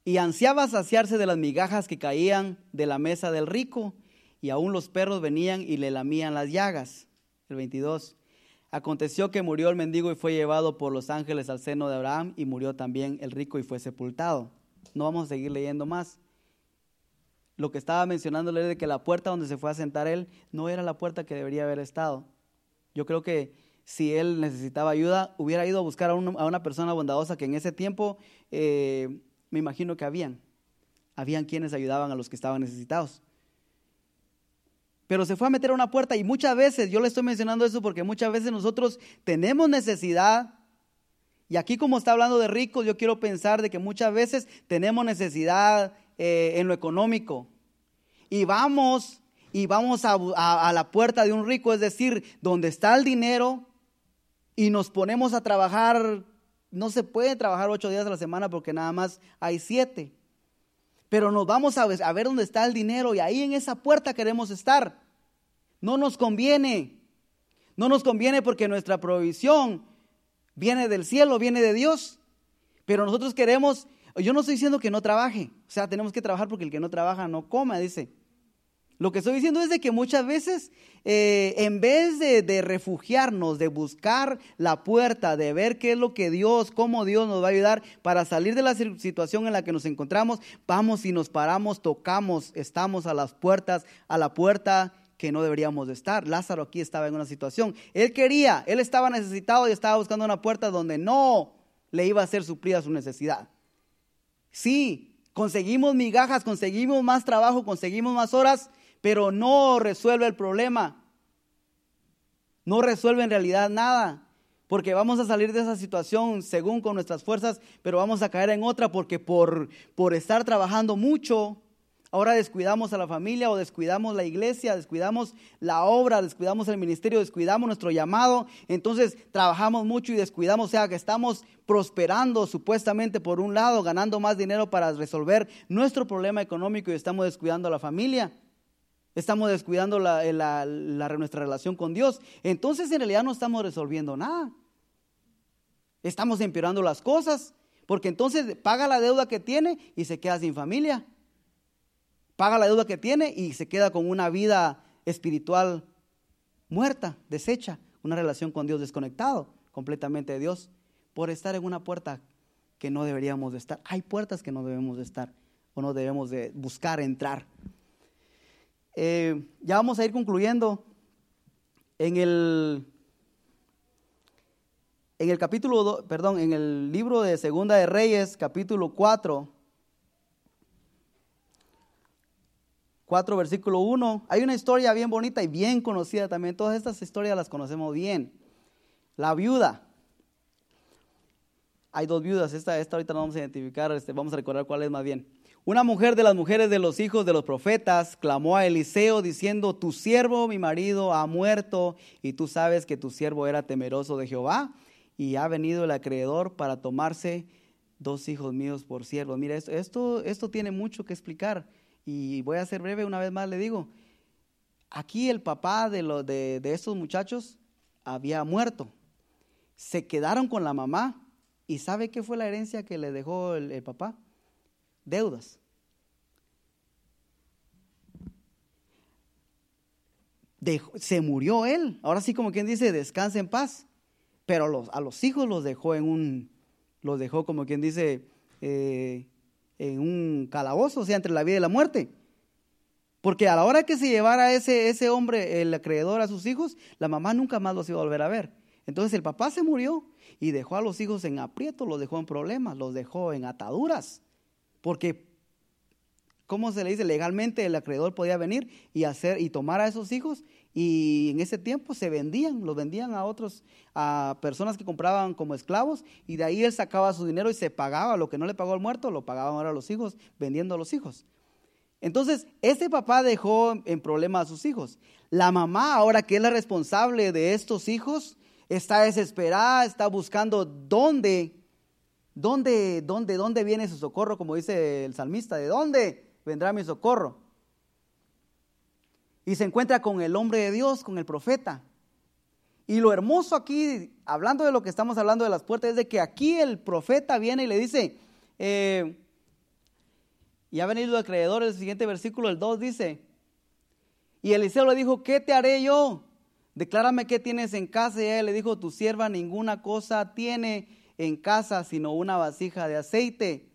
y ansiaba saciarse de las migajas que caían de la mesa del rico, y aún los perros venían y le lamían las llagas. El 22. Aconteció que murió el mendigo y fue llevado por los ángeles al seno de Abraham, y murió también el rico y fue sepultado. No vamos a seguir leyendo más. Lo que estaba mencionándole de que la puerta donde se fue a sentar él no era la puerta que debería haber estado. Yo creo que si él necesitaba ayuda, hubiera ido a buscar a, una persona bondadosa que en ese tiempo eh, me imagino que habían. Habían quienes ayudaban a los que estaban necesitados. Pero se fue a meter a una puerta y muchas veces, yo le estoy mencionando eso porque muchas veces nosotros tenemos necesidad. Y aquí como está hablando de ricos, yo quiero pensar de que muchas veces tenemos necesidad eh, en lo económico. Y vamos y vamos a, a la puerta de un rico, es decir, donde está el dinero y nos ponemos a trabajar no se puede trabajar ocho días a la semana porque nada más hay siete. Pero nos vamos a ver, dónde está el dinero y ahí en esa puerta queremos estar. No nos conviene. No nos conviene porque nuestra provisión viene del cielo, viene de Dios. Pero nosotros queremos, yo no estoy diciendo que no trabaje. O sea, tenemos que trabajar porque el que no trabaja no coma, dice. Lo que estoy diciendo es de que muchas veces, eh, en vez de, refugiarnos, de buscar la puerta, de ver qué es lo que Dios, cómo Dios nos va a ayudar para salir de la situación en la que nos encontramos, vamos y nos paramos, tocamos, estamos a las puertas, a la puerta que no deberíamos de estar. Lázaro aquí estaba en una situación. Él quería, él estaba necesitado y estaba buscando una puerta donde no le iba a ser suplida su necesidad. Sí, conseguimos migajas, conseguimos más trabajo, conseguimos más horas, pero no resuelve el problema. No resuelve en realidad nada, porque vamos a salir de esa situación según con nuestras fuerzas, pero vamos a caer en otra porque por, por estar trabajando mucho, ahora descuidamos a la familia o descuidamos la iglesia, descuidamos la obra, descuidamos el ministerio, descuidamos nuestro llamado, entonces trabajamos mucho y descuidamos, o sea que estamos prosperando supuestamente por un lado, ganando más dinero para resolver nuestro problema económico y estamos descuidando a la familia. Estamos descuidando nuestra relación con Dios. Entonces en realidad no estamos resolviendo nada. Estamos empeorando las cosas. Porque entonces paga la deuda que tiene y se queda sin familia. Paga la deuda que tiene y se queda con una vida espiritual muerta, deshecha. Una relación con Dios desconectado completamente de Dios. Por estar en una puerta que no deberíamos de estar. Hay puertas que no debemos de estar o no debemos de buscar entrar. Eh, ya vamos a ir concluyendo. En el, en el capítulo, perdón, en el libro de Segunda de Reyes, capítulo 4, 4, versículo 1, hay una historia bien bonita y bien conocida también. Todas estas historias las conocemos bien. La viuda. Hay dos viudas, esta, esta ahorita no vamos a identificar, este, vamos a recordar cuál es más bien. Una mujer de las mujeres de los hijos de los profetas clamó a Eliseo diciendo, tu siervo, mi marido, ha muerto y tú sabes que tu siervo era temeroso de Jehová y ha venido el acreedor para tomarse dos hijos míos por siervos. Mira, esto, esto, esto tiene mucho que explicar y voy a ser breve una vez más, le digo, aquí el papá de, los, de, estos muchachos había muerto. Se quedaron con la mamá y ¿sabe qué fue la herencia que le dejó el papá? Deudas. se murió él. Ahora sí, como quien dice, descansa en paz. Pero a los hijos los dejó en un, los dejó como quien dice, eh, en un calabozo, o sea, entre la vida y la muerte. Porque a la hora que se llevara ese, ese hombre, el acreedor a sus hijos, la mamá nunca más los iba a volver a ver. Entonces el papá se murió y dejó a los hijos en aprieto, los dejó en problemas, los dejó en ataduras. Porque ¿cómo se le dice? Legalmente el acreedor podía venir y hacer y tomar a esos hijos y en ese tiempo se vendían, los vendían a otros, a personas que compraban como esclavos y de ahí él sacaba su dinero y se pagaba, lo que no le pagó al muerto, lo pagaban ahora los hijos, vendiendo a los hijos. Entonces, ese papá dejó en problema a sus hijos. La mamá, ahora que es la responsable de estos hijos, está desesperada, está buscando dónde, dónde, dónde, dónde viene su socorro, como dice el salmista, de dónde vendrá mi socorro. Y se encuentra con el hombre de Dios, con el profeta. Y lo hermoso aquí, hablando de lo que estamos hablando de las puertas, es de que aquí el profeta viene y le dice, eh, y ha venido el acreedor, el siguiente versículo, el 2 dice, y Eliseo le dijo, ¿qué te haré yo? Declárame qué tienes en casa. Y ella le dijo, tu sierva ninguna cosa tiene en casa sino una vasija de aceite.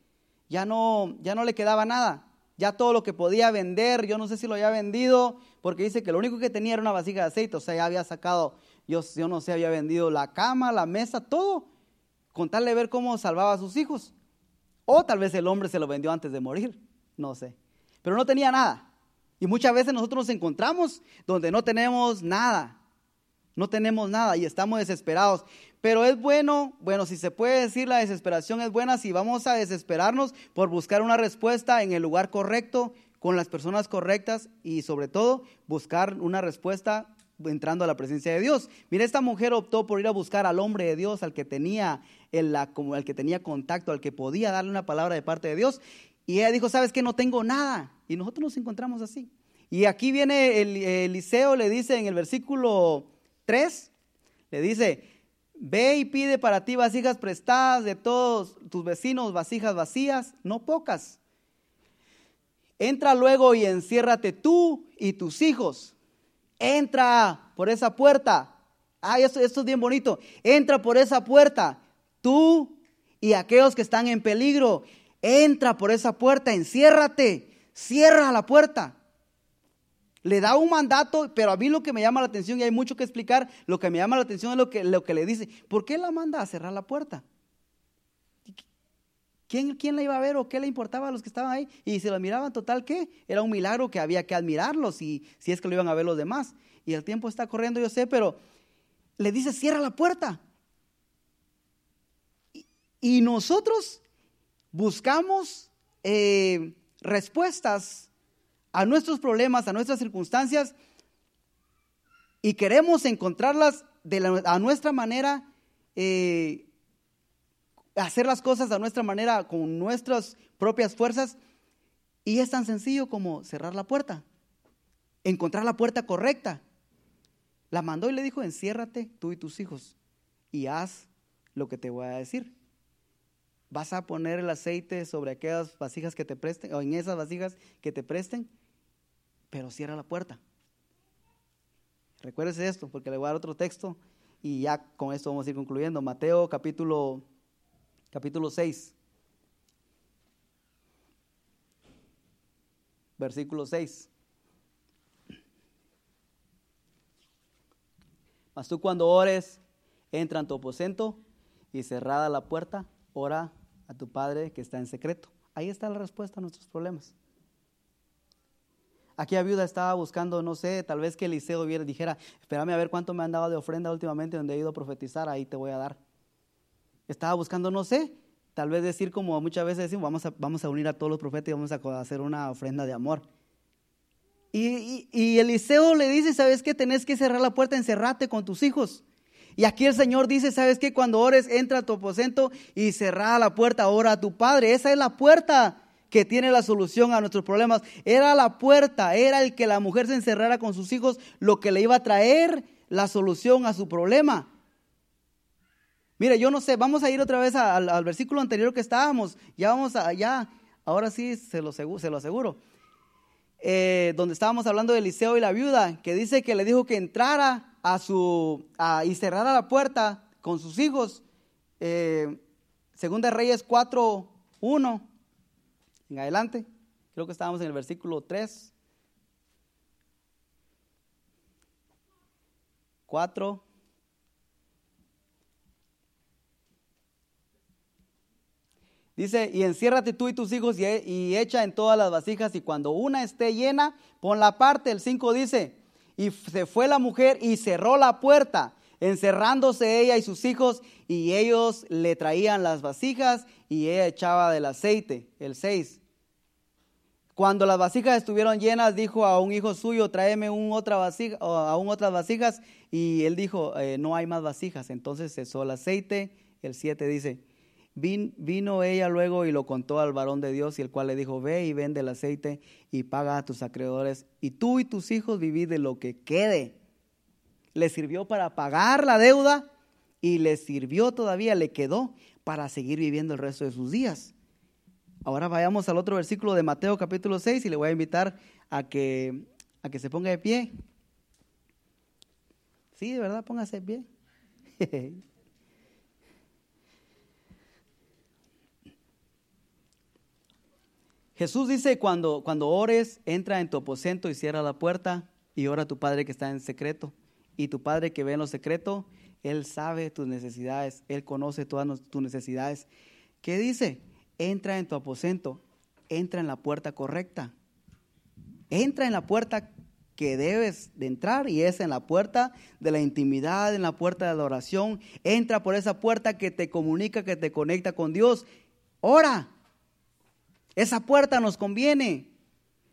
Ya no, ya no le quedaba nada ya todo lo que podía vender, yo no sé si lo había vendido, porque dice que lo único que tenía era una vasija de aceite, o sea, ya había sacado, yo, yo no sé, había vendido la cama, la mesa, todo, con tal de ver cómo salvaba a sus hijos. O tal vez el hombre se lo vendió antes de morir, no sé. Pero no tenía nada. Y muchas veces nosotros nos encontramos donde no tenemos nada. No tenemos nada y estamos desesperados. Pero es bueno, bueno, si se puede decir, la desesperación es buena si vamos a desesperarnos por buscar una respuesta en el lugar correcto, con las personas correctas y sobre todo buscar una respuesta entrando a la presencia de Dios. Mira, esta mujer optó por ir a buscar al hombre de Dios, al que tenía, el, al que tenía contacto, al que podía darle una palabra de parte de Dios. Y ella dijo, ¿sabes qué? No tengo nada. Y nosotros nos encontramos así. Y aquí viene el, Eliseo, le dice en el versículo 3, le dice, Ve y pide para ti vasijas prestadas de todos tus vecinos, vasijas vacías, no pocas. Entra luego y enciérrate tú y tus hijos. Entra por esa puerta. Ay, esto, esto es bien bonito. Entra por esa puerta. Tú y aquellos que están en peligro. Entra por esa puerta, enciérrate. Cierra la puerta le da un mandato, pero a mí lo que me llama la atención, y hay mucho que explicar, lo que me llama la atención es lo que, lo que le dice, ¿por qué la manda a cerrar la puerta? ¿Quién, ¿Quién la iba a ver o qué le importaba a los que estaban ahí? Y se lo miraban total, ¿qué? Era un milagro que había que admirarlos y si es que lo iban a ver los demás. Y el tiempo está corriendo, yo sé, pero le dice, cierra la puerta. Y, nosotros buscamos eh, respuestas a nuestros problemas, a nuestras circunstancias y queremos encontrarlas a nuestra manera, eh, hacer las cosas a nuestra manera, con nuestras propias fuerzas. Y es tan sencillo como cerrar la puerta, encontrar la puerta correcta. La mandó y le dijo, enciérrate tú y tus hijos y haz lo que te voy a decir. Vas a poner el aceite sobre aquellas vasijas que te presten, o en esas vasijas que te presten, pero cierra la puerta. Recuérdese esto, porque le voy a dar otro texto y ya con esto vamos a ir concluyendo. Mateo capítulo, capítulo 6, versículo 6. Mas tú cuando ores, entra en tu aposento y cerrada la puerta, ora a tu Padre que está en secreto. Ahí está la respuesta a nuestros problemas. Aquella viuda estaba buscando, no sé, tal vez que Eliseo dijera, espérame a ver cuánto me han dado de ofrenda últimamente donde he ido a profetizar, ahí te voy a dar. Estaba buscando, no sé, tal vez decir como muchas veces decimos, vamos a, vamos a unir a todos los profetas y vamos a hacer una ofrenda de amor. Y, Eliseo le dice, ¿sabes qué? Tenés que cerrar la puerta, encerrate con tus hijos. Y aquí el Señor dice, ¿sabes qué? Cuando ores, entra a tu aposento y cerrá la puerta, ora a tu Padre. Esa es la puerta que tiene la solución a nuestros problemas. Era la puerta, era el que la mujer se encerrara con sus hijos lo que le iba a traer la solución a su problema. Mire, yo no sé, vamos a ir otra vez al, versículo anterior que estábamos. Ya vamos allá, ahora sí se lo, se lo aseguro. Eh, donde estábamos hablando de Eliseo y la viuda, que dice que le dijo que entrara a su y cerrara la puerta con sus hijos. Eh, Segunda Reyes 4, 1 en adelante. Creo que estábamos en el versículo 3. 4. Dice, y enciérrate tú y tus hijos y, y echa en todas las vasijas y cuando una esté llena, pon la parte. El 5 dice, y se fue la mujer y cerró la puerta, encerrándose ella y sus hijos, y ellos le traían las vasijas y ella echaba del aceite. El 6. Cuando las vasijas estuvieron llenas, dijo a un hijo suyo, tráeme un otra vasija, aún otras vasijas. Y él dijo, eh, no hay más vasijas. Entonces cesó el aceite. El 7 dice, vino ella luego y lo contó al varón de Dios y el cual le dijo, ve y vende el aceite y paga a tus acreedores y tú y tus hijos vivid de lo que quede. Le sirvió para pagar la deuda y le sirvió todavía, le quedó para seguir viviendo el resto de sus días. Ahora vayamos al otro versículo de Mateo capítulo 6 y le voy a invitar a que, a que se ponga de pie. Sí, de verdad, póngase de pie. Jesús dice, cuando, cuando ores, entra en tu aposento y cierra la puerta y ora a tu Padre que está en secreto. Y tu Padre que ve en lo secreto, Él sabe tus necesidades, Él conoce todas tus necesidades. ¿Qué dice? Entra en tu aposento, entra en la puerta correcta. Entra en la puerta que debes de entrar y es en la puerta de la intimidad, en la puerta de la oración. Entra por esa puerta que te comunica, que te conecta con Dios. Ora, esa puerta nos conviene.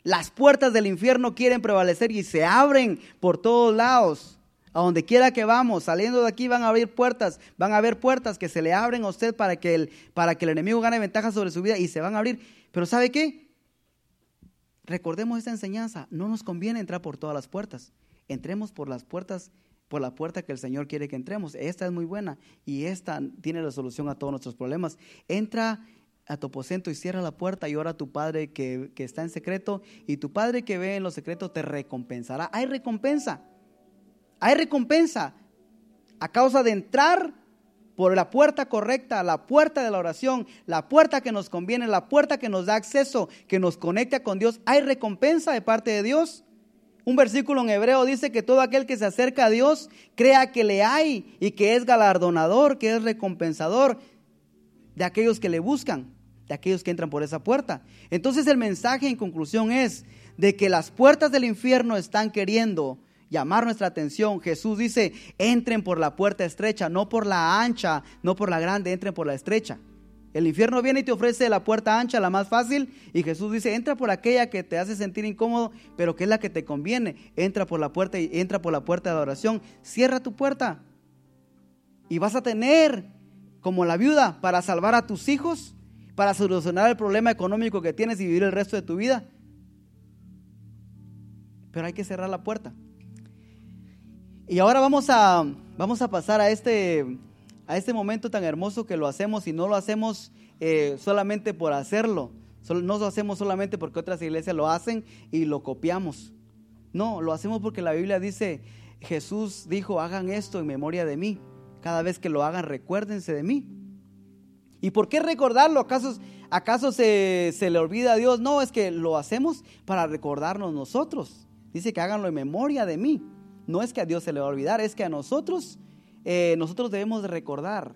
Las puertas del infierno quieren prevalecer y se abren por todos lados. A donde quiera que vamos, saliendo de aquí van a abrir puertas, van a haber puertas que se le abren a usted para que el, para que el enemigo gane ventaja sobre su vida y se van a abrir. Pero ¿sabe qué? Recordemos esta enseñanza, no nos conviene entrar por todas las puertas. Entremos por las puertas, por la puerta que el Señor quiere que entremos. Esta es muy buena y esta tiene la solución a todos nuestros problemas. Entra a tu aposento y cierra la puerta y ora a tu Padre que, está en secreto y tu Padre que ve en lo secreto te recompensará. Hay recompensa, hay recompensa a causa de entrar por la puerta correcta, la puerta de la oración, la puerta que nos conviene, la puerta que nos da acceso, que nos conecta con Dios. Hay recompensa de parte de Dios. Un versículo en hebreo dice que todo aquel que se acerca a Dios crea que le hay y que es galardonador, que es recompensador de aquellos que le buscan, de aquellos que entran por esa puerta. Entonces el mensaje en conclusión es de que las puertas del infierno están queriendo llamar nuestra atención. Jesús dice, entren por la puerta estrecha, no por la ancha, no por la grande, entren por la estrecha. El infierno viene y te ofrece la puerta ancha, la más fácil, y Jesús dice, entra por aquella que te hace sentir incómodo, pero que es la que te conviene. Entra por la puerta y entra por la puerta de oración. Cierra tu puerta y vas a tener como la viuda para salvar a tus hijos, para solucionar el problema económico que tienes y vivir el resto de tu vida. Pero hay que cerrar la puerta. Y ahora vamos a, vamos a pasar a este, a este momento tan hermoso que lo hacemos y no lo hacemos eh, solamente por hacerlo. No lo hacemos solamente porque otras iglesias lo hacen y lo copiamos. No, lo hacemos porque la Biblia dice, Jesús dijo, hagan esto en memoria de mí. Cada vez que lo hagan, recuérdense de mí. ¿Y por qué recordarlo? ¿Acaso, acaso se, le olvida a Dios? No, es que lo hacemos para recordarnos nosotros. Dice que háganlo en memoria de mí. No es que a Dios se le va a olvidar, es que a nosotros, eh, nosotros debemos de recordar.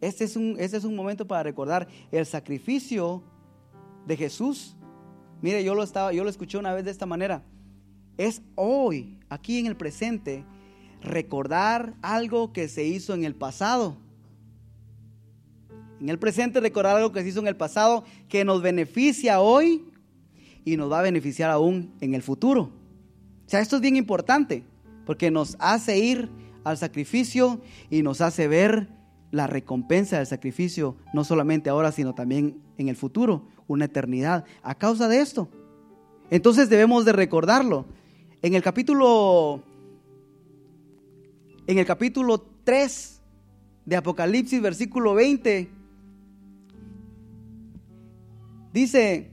Este es, un, este es un momento para recordar el sacrificio de Jesús. Mire, yo lo, estaba, yo lo escuché una vez de esta manera. Es hoy, aquí en el presente, recordar algo que se hizo en el pasado. En el presente recordar algo que se hizo en el pasado que nos beneficia hoy y nos va a beneficiar aún en el futuro. O sea, esto es bien importante porque nos hace ir al sacrificio y nos hace ver la recompensa del sacrificio, no solamente ahora, sino también en el futuro, una eternidad, a causa de esto. Entonces debemos de recordarlo. En el capítulo en el capítulo 3 de Apocalipsis, versículo 20, dice,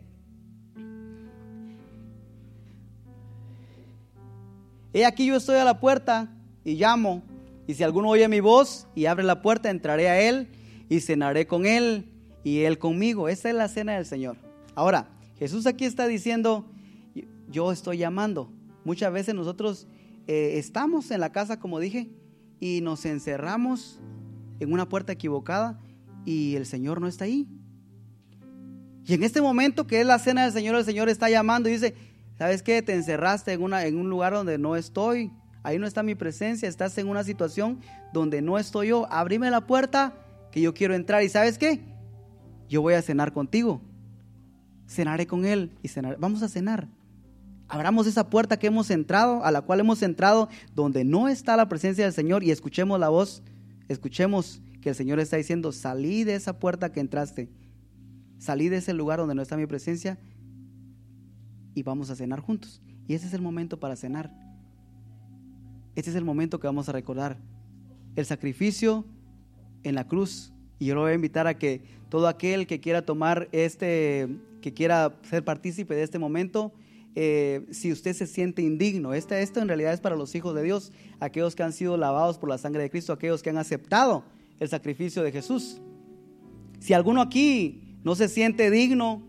he aquí yo estoy a la puerta y llamo, y si alguno oye mi voz y abre la puerta, entraré a él y cenaré con él y él conmigo. Esa es la cena del Señor. Ahora, Jesús aquí está diciendo, yo estoy llamando. Muchas veces nosotros eh, estamos en la casa, como dije, y nos encerramos en una puerta equivocada y el Señor no está ahí. Y en este momento que es la cena del Señor, el Señor está llamando y dice, ¿sabes qué? Te encerraste en, una, en un lugar donde no estoy. Ahí no está mi presencia. Estás en una situación donde no estoy yo. Abrime la puerta que yo quiero entrar. ¿Y sabes qué? Yo voy a cenar contigo. Cenaré con Él y cenar. Vamos a cenar. Abramos esa puerta que hemos entrado, a la cual hemos entrado, donde no está la presencia del Señor y escuchemos la voz. Escuchemos que el Señor está diciendo, salí de esa puerta que entraste salí de ese lugar donde no está mi presencia y vamos a cenar juntos. Y ese es el momento para cenar. Este es el momento que vamos a recordar. El sacrificio en la cruz. Y yo lo voy a invitar a que todo aquel que quiera tomar este, que quiera ser partícipe de este momento, eh, si usted se siente indigno, este, esto en realidad es para los hijos de Dios, aquellos que han sido lavados por la sangre de Cristo, aquellos que han aceptado el sacrificio de Jesús. Si alguno aquí no se siente digno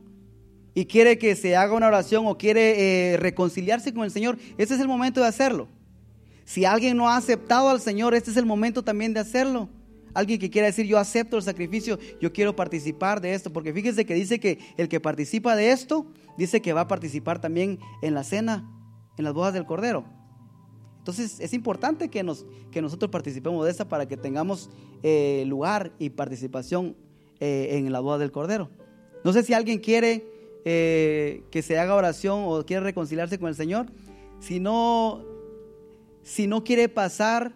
y quiere que se haga una oración o quiere eh, reconciliarse con el Señor, este es el momento de hacerlo. Si alguien no ha aceptado al Señor, este es el momento también de hacerlo. Alguien que quiera decir, yo acepto el sacrificio, yo quiero participar de esto, porque fíjese que dice que el que participa de esto, dice que va a participar también en la cena, en las bodas del Cordero. Entonces es importante que, nos, que nosotros participemos de esta para que tengamos eh, lugar y participación eh, en la boda del Cordero. No sé si alguien quiere eh, que se haga oración o quiere reconciliarse con el Señor. Si no, si no quiere pasar,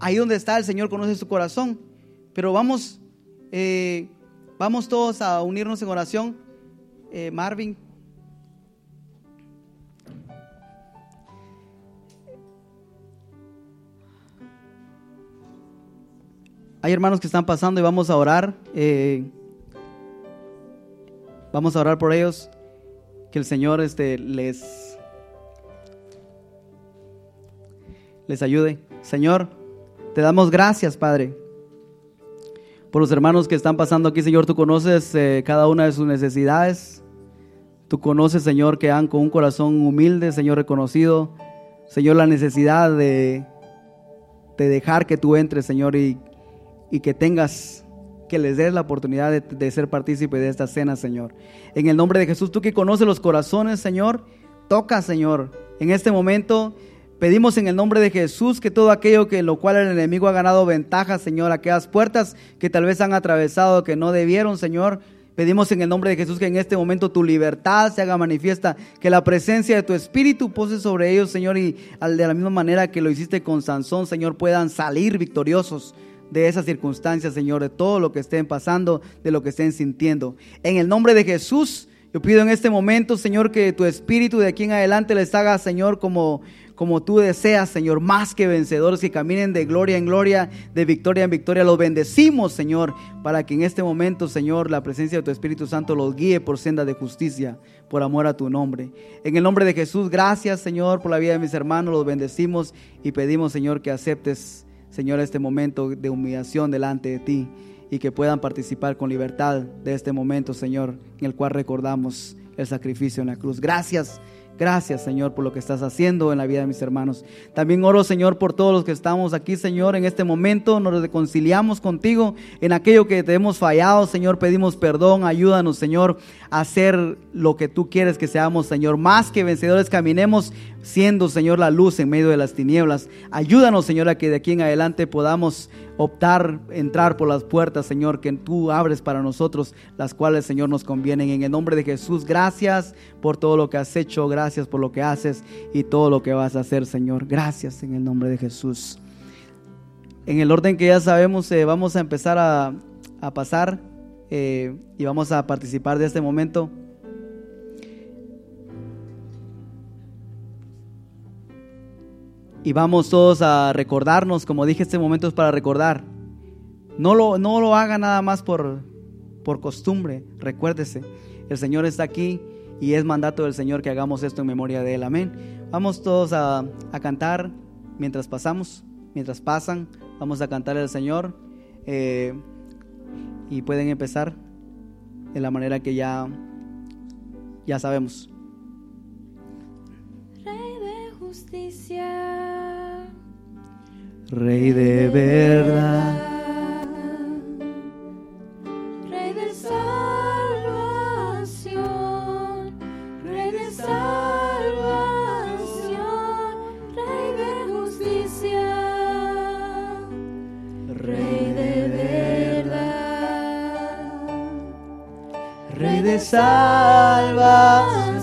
ahí donde está el Señor conoce su corazón. Pero vamos, eh, vamos todos a unirnos en oración. Marvin. Hay hermanos que están pasando y vamos a orar. Eh, vamos a orar por ellos. Que el Señor este, les, les ayude. Señor, te damos gracias, Padre, por los hermanos que están pasando aquí. Señor, tú conoces eh, cada una de sus necesidades. Tú conoces, Señor, que han con un corazón humilde, Señor, reconocido. Señor, la necesidad de, de dejar que tú entres, Señor, y y que tengas, que les des la oportunidad de, ser partícipe de esta cena, Señor. En el nombre de Jesús, tú que conoces los corazones, Señor, toca, Señor. En este momento pedimos en el nombre de Jesús que todo aquello que en lo cual el enemigo ha ganado ventaja, Señor, aquellas puertas que tal vez han atravesado que no debieron, Señor, Pedimos en el nombre de Jesús que en este momento tu libertad se haga manifiesta, que la presencia de tu Espíritu pose sobre ellos, Señor, y de la misma manera que lo hiciste con Sansón, Señor, puedan salir victoriosos de esas circunstancias, Señor, de todo lo que estén pasando, de lo que estén sintiendo. En el nombre de Jesús, yo pido en este momento, Señor, que tu espíritu de aquí en adelante les haga, Señor, como, como tú deseas, Señor, más que vencedores, que caminen de gloria en gloria, de victoria en victoria. Los bendecimos, Señor, para que en este momento, Señor, la presencia de tu Espíritu Santo los guíe por senda de justicia, por amor a tu nombre. En el nombre de Jesús, gracias, Señor, por la vida de mis hermanos. Los bendecimos y pedimos, Señor, que aceptes Señor, este momento de humillación delante de ti y que puedan participar con libertad de este momento, Señor, en el cual recordamos el sacrificio en la cruz. Gracias Gracias, Señor, por lo que estás haciendo en la vida de mis hermanos. También oro, Señor, por todos los que estamos aquí, Señor, en este momento. Nos reconciliamos contigo en aquello que te hemos fallado, Señor. Pedimos perdón. Ayúdanos, Señor, a hacer lo que tú quieres que seamos, Señor. Más que vencedores, caminemos siendo, Señor, la luz en medio de las tinieblas. Ayúdanos, Señor, a que de aquí en adelante podamos optar, entrar por las puertas, Señor, que tú abres para nosotros, las cuales, Señor, nos convienen. En el nombre de Jesús, gracias por todo lo que has hecho, gracias por lo que haces y todo lo que vas a hacer, Señor. Gracias en el nombre de Jesús. En el orden que ya sabemos, eh, vamos a empezar a, pasar eh, y vamos a participar de este momento. Y vamos todos a recordarnos, como dije, este momento es para recordar. No lo, no lo haga nada más por, por costumbre, recuérdese, el Señor está aquí y es mandato del Señor que hagamos esto en memoria de Él. Amén. Vamos todos a, cantar mientras pasamos, mientras pasan, vamos a cantar al Señor eh, y pueden empezar de la manera que ya, ya sabemos. Rey de justicia Rey de verdad, Rey de salvación, Rey de salvación, Rey de justicia, Rey de verdad, Rey de salvación.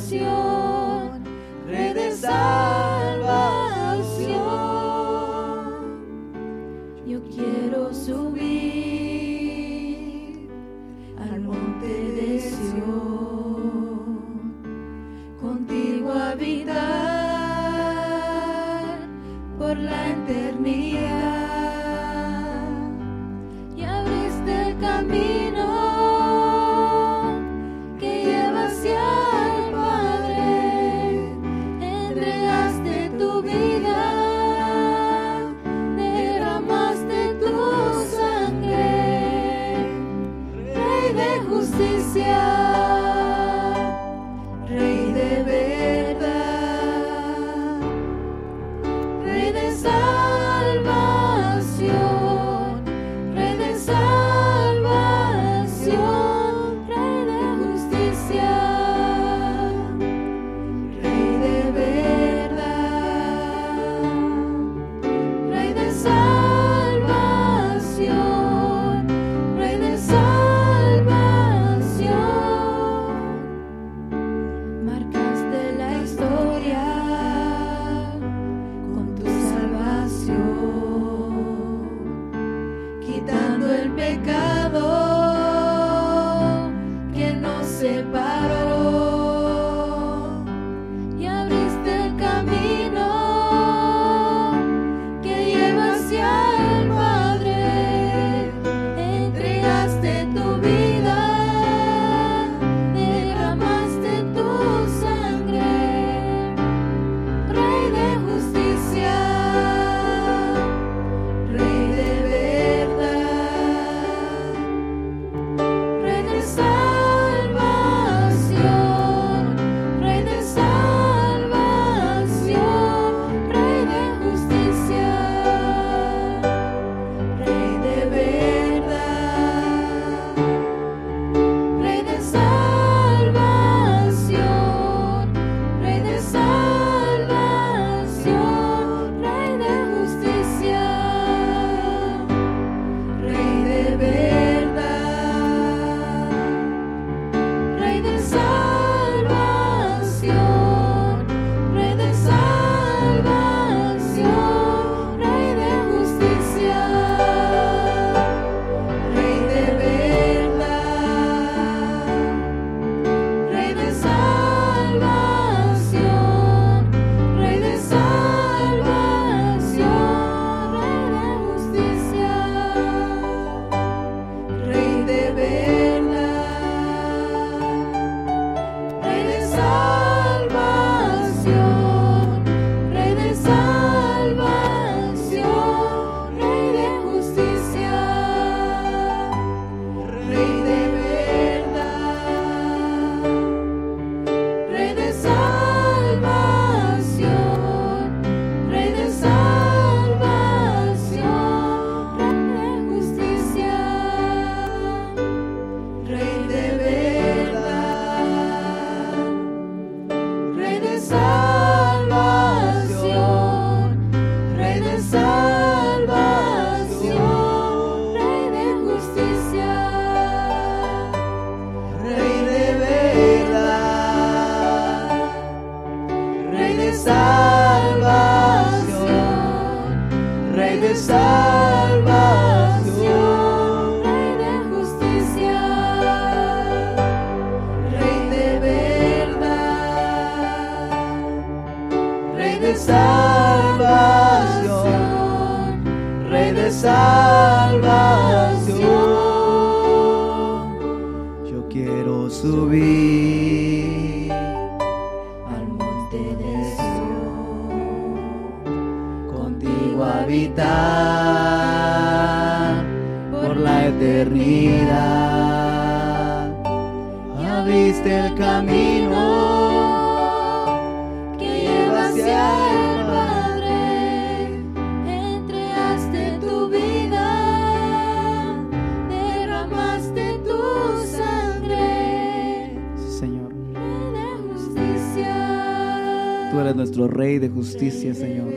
Rey de justicia, Señor.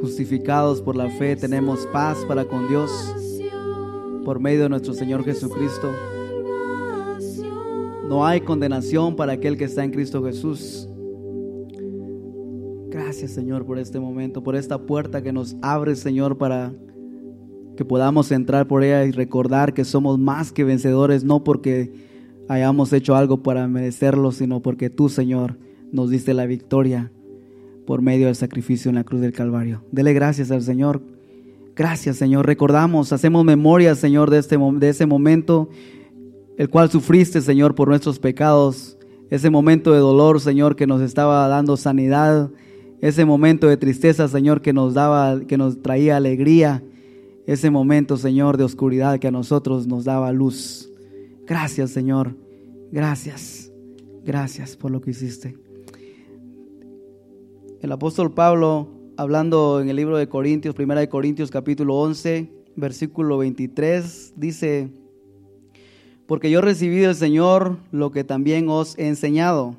Justificados por la fe tenemos paz para con Dios por medio de nuestro Señor Jesucristo. No hay condenación para aquel que está en Cristo Jesús. Gracias Señor por este momento, por esta puerta que nos abre Señor para que podamos entrar por ella y recordar que somos más que vencedores, no porque hayamos hecho algo para merecerlo, sino porque tú Señor nos diste la victoria por medio del sacrificio en la cruz del Calvario. Dele gracias al Señor. Gracias Señor. Recordamos, hacemos memoria Señor de, este, de ese momento el cual sufriste, Señor, por nuestros pecados, ese momento de dolor, Señor, que nos estaba dando sanidad, ese momento de tristeza, Señor, que nos daba, que nos traía alegría, ese momento, Señor, de oscuridad que a nosotros nos daba luz. Gracias, Señor. Gracias. Gracias por lo que hiciste. El apóstol Pablo, hablando en el libro de Corintios, primera de Corintios capítulo 11, versículo 23, dice, porque yo recibí del Señor lo que también os he enseñado,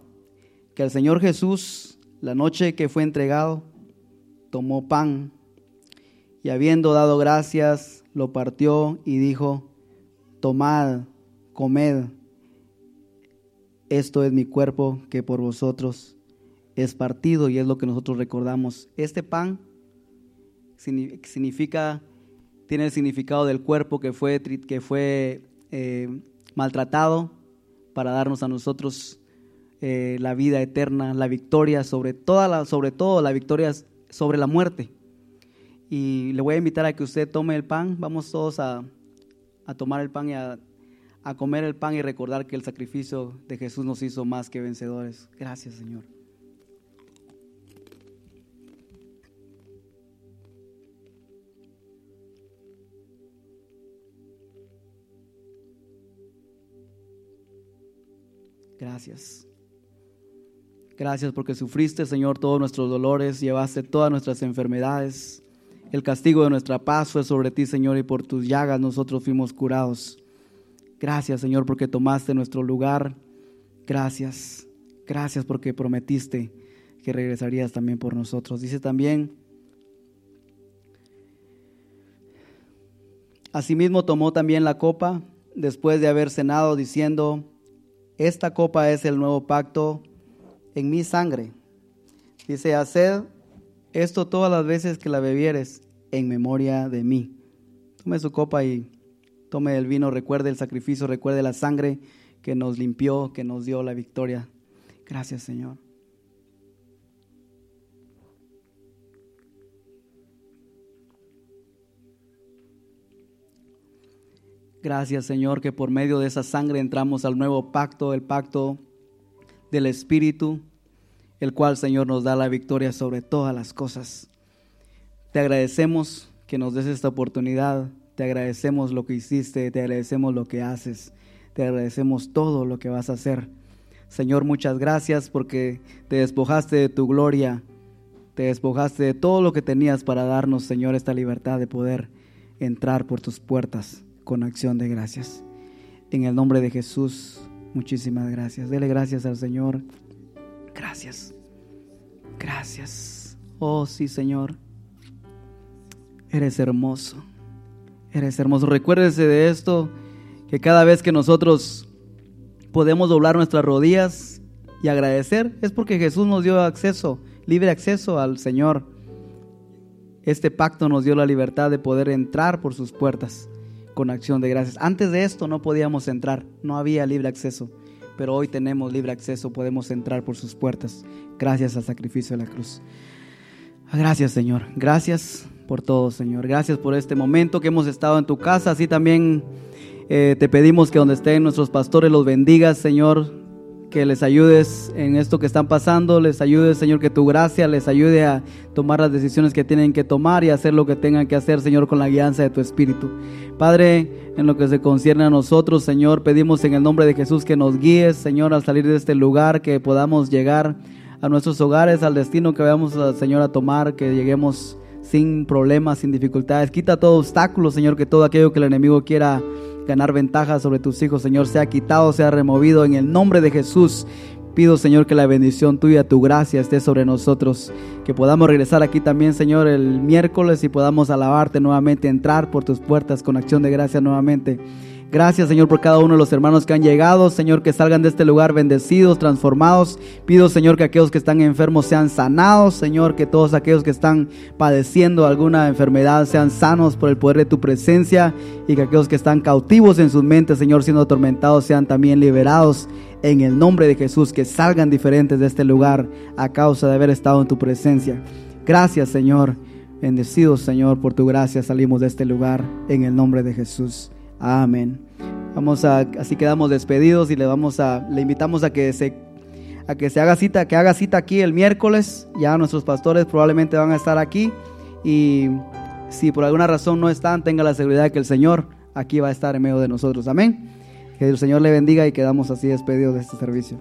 que el Señor Jesús, la noche que fue entregado, tomó pan y habiendo dado gracias, lo partió y dijo, tomad, comed, esto es mi cuerpo que por vosotros es partido y es lo que nosotros recordamos. Este pan significa, tiene el significado del cuerpo que fue, que fue eh, maltratado para darnos a nosotros eh, la vida eterna, la victoria sobre toda la, sobre todo la victoria sobre la muerte. Y le voy a invitar a que usted tome el pan, vamos todos a, tomar el pan y a comer el pan y recordar que el sacrificio de Jesús nos hizo más que vencedores. Gracias Señor. Gracias. Gracias porque sufriste, Señor, todos nuestros dolores, llevaste todas nuestras enfermedades. El castigo de nuestra paz fue sobre ti, Señor, y por tus llagas nosotros fuimos curados. Gracias, Señor, porque tomaste nuestro lugar. Gracias. Gracias porque prometiste que regresarías también por nosotros. Dice también, asimismo tomó también la copa después de haber cenado, diciendo, esta copa es el nuevo pacto en mi sangre. Dice, haced esto todas las veces que la bebieres en memoria de mí. Tome su copa y tome el vino, recuerde el sacrificio, recuerde la sangre que nos limpió, que nos dio la victoria. Gracias Señor. Gracias Señor que por medio de esa sangre entramos al nuevo pacto, el pacto del Espíritu, el cual Señor nos da la victoria sobre todas las cosas. Te agradecemos que nos des esta oportunidad, te agradecemos lo que hiciste, te agradecemos lo que haces, te agradecemos todo lo que vas a hacer. Señor, muchas gracias porque te despojaste de tu gloria, te despojaste de todo lo que tenías para darnos, Señor, esta libertad de poder entrar por tus puertas con acción de gracias. En el nombre de Jesús, muchísimas gracias. Dele gracias al Señor. Gracias. Gracias. Oh, sí, Señor. Eres hermoso. Eres hermoso. Recuérdese de esto, que cada vez que nosotros podemos doblar nuestras rodillas y agradecer, es porque Jesús nos dio acceso, libre acceso al Señor. Este pacto nos dio la libertad de poder entrar por sus puertas con acción de gracias. Antes de esto no podíamos entrar, no había libre acceso, pero hoy tenemos libre acceso, podemos entrar por sus puertas, gracias al sacrificio de la cruz. Gracias Señor, gracias por todo Señor, gracias por este momento que hemos estado en tu casa, así también eh, te pedimos que donde estén nuestros pastores los bendigas Señor, que les ayudes en esto que están pasando, les ayudes, Señor, que tu gracia les ayude a tomar las decisiones que tienen que tomar y hacer lo que tengan que hacer, Señor, con la guianza de tu Espíritu. Padre, en lo que se concierne a nosotros, Señor, pedimos en el nombre de Jesús que nos guíes, Señor, al salir de este lugar, que podamos llegar a nuestros hogares, al destino que vayamos, Señor, a tomar, que lleguemos sin problemas, sin dificultades. Quita todo obstáculo, Señor, que todo aquello que el enemigo quiera ganar ventaja sobre tus hijos, Señor, sea quitado, sea removido en el nombre de Jesús. Pido, Señor, que la bendición tuya, tu gracia esté sobre nosotros. Que podamos regresar aquí también, Señor, el miércoles y podamos alabarte nuevamente, entrar por tus puertas con acción de gracia nuevamente. Gracias, Señor, por cada uno de los hermanos que han llegado. Señor, que salgan de este lugar bendecidos, transformados. Pido, Señor, que aquellos que están enfermos sean sanados. Señor, que todos aquellos que están padeciendo alguna enfermedad sean sanos por el poder de tu presencia. Y que aquellos que están cautivos en sus mentes, Señor, siendo atormentados, sean también liberados en el nombre de Jesús. Que salgan diferentes de este lugar a causa de haber estado en tu presencia. Gracias, Señor. Bendecidos, Señor, por tu gracia salimos de este lugar en el nombre de Jesús. Amén. Vamos a, así quedamos despedidos y le vamos a, le invitamos a que se, a que se haga cita, que haga cita aquí el miércoles. Ya nuestros pastores probablemente van a estar aquí y si por alguna razón no están, tenga la seguridad de que el Señor aquí va a estar en medio de nosotros. Amén. Que el Señor le bendiga y quedamos así despedidos de este servicio.